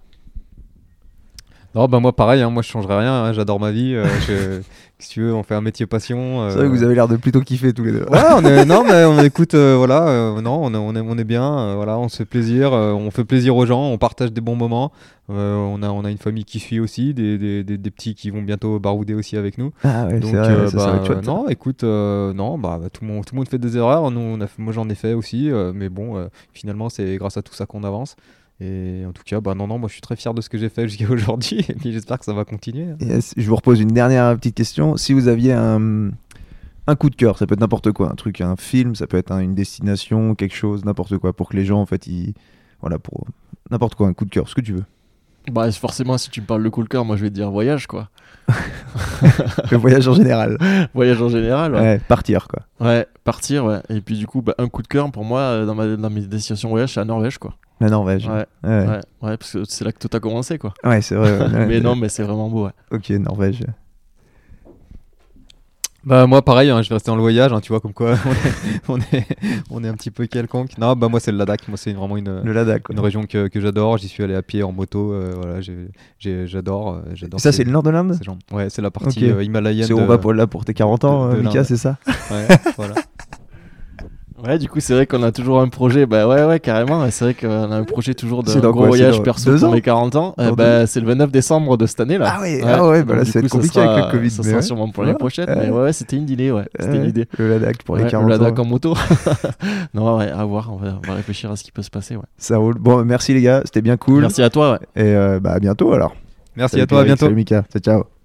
Non, bah moi pareil, hein, moi je changerais rien, hein, j'adore ma vie. euh, <laughs> je- si tu veux, on fait un métier passion. euh, C'est vrai que vous avez l'air de plutôt kiffer tous les deux. Ouais, on est, non, mais on <laughs> écoute, euh, voilà, non, on est, on est, on est bien, voilà, on se fait plaisir, on fait plaisir aux gens, on partage des bons moments. on, a, on a une famille qui suit aussi, des, des, des, des petits qui vont bientôt barouder aussi avec nous. Ah ouais, Donc, c'est vrai, ça, bah, chouette. ça. non, écoute, non, bah, tout, le monde, tout le monde fait des erreurs. Nous, on a fait- moi, j'en ai fait aussi, mais bon, finalement, c'est grâce à tout ça qu'on avance. Et en tout cas, bah, non, non, moi, je suis très fier de ce que j'ai fait jusqu'à <laughs> aujourd'hui. Et puis, j'espère que ça va continuer. hein. Yes, je vous repose une dernière petite question. Si vous aviez un, un coup de cœur, ça peut être n'importe quoi, un truc, un film, ça peut être un- une destination, quelque chose, n'importe quoi, pour que les gens, en fait, ils. Voilà, pour n'importe quoi, un coup de cœur, ce que tu veux. Bah forcément, si tu me parles de cool cœur, moi je vais te dire voyage quoi. <laughs> Le voyage en général. <laughs> voyage en général. Ouais. Ouais, partir, quoi. Ouais, partir, ouais. Et puis du coup, bah, un coup de cœur pour moi euh, dans, ma, dans mes destinations voyage, c'est la Norvège quoi. La Norvège. Ouais, Ouais, ouais, ouais. ouais, parce que c'est là que tout a commencé quoi. c'est vrai. ouais, <laughs> mais ouais. non, mais c'est vraiment beau, ouais. Ok, Norvège. Bah moi pareil, hein, je vais rester dans le voyage, hein, tu vois comme quoi <laughs> on est, on est, on est un petit peu quelconque. Non, bah moi c'est le Ladakh, moi c'est vraiment une, Le Ladakh, une région que, que j'adore. J'y suis allé à pied, en moto, euh, voilà, j'adore. euh, j'adore Ça, ces- c'est le nord de l'Inde? Ouais, c'est la partie Ok. euh, himalayenne. C'est on va pour, là pour tes 40 ans, de- de euh, Mika, c'est ça? Ouais, <laughs> voilà. Ouais, du coup, c'est vrai qu'on a toujours un projet. Bah ouais, ouais, carrément. C'est vrai qu'on a un projet toujours C'est dans gros quoi, c'est voyage perso pour ans? les 40 ans. Euh, bah, c'est le 29 décembre de cette année là. Ah ouais, ah ouais, bah là, donc, ça va du être coup, compliqué avec le Covid, Ça mais sera ouais. sûrement pour l'année Ouais, prochaine. ouais. Mais ouais, ouais, c'était une idée, ouais. C'était Ouais, une idée. Le Ladakh pour les Ouais, 40 le Ladakh ans. en moto. <laughs> <laughs> non, ouais, à voir. On va, on va réfléchir à ce qui peut se passer. Ouais. Ça roule. Bon, merci les gars, c'était bien cool. Merci à toi. Ouais. Et euh, bah, à bientôt alors. Merci Salut à toi, à bientôt. Salut Mika, ciao.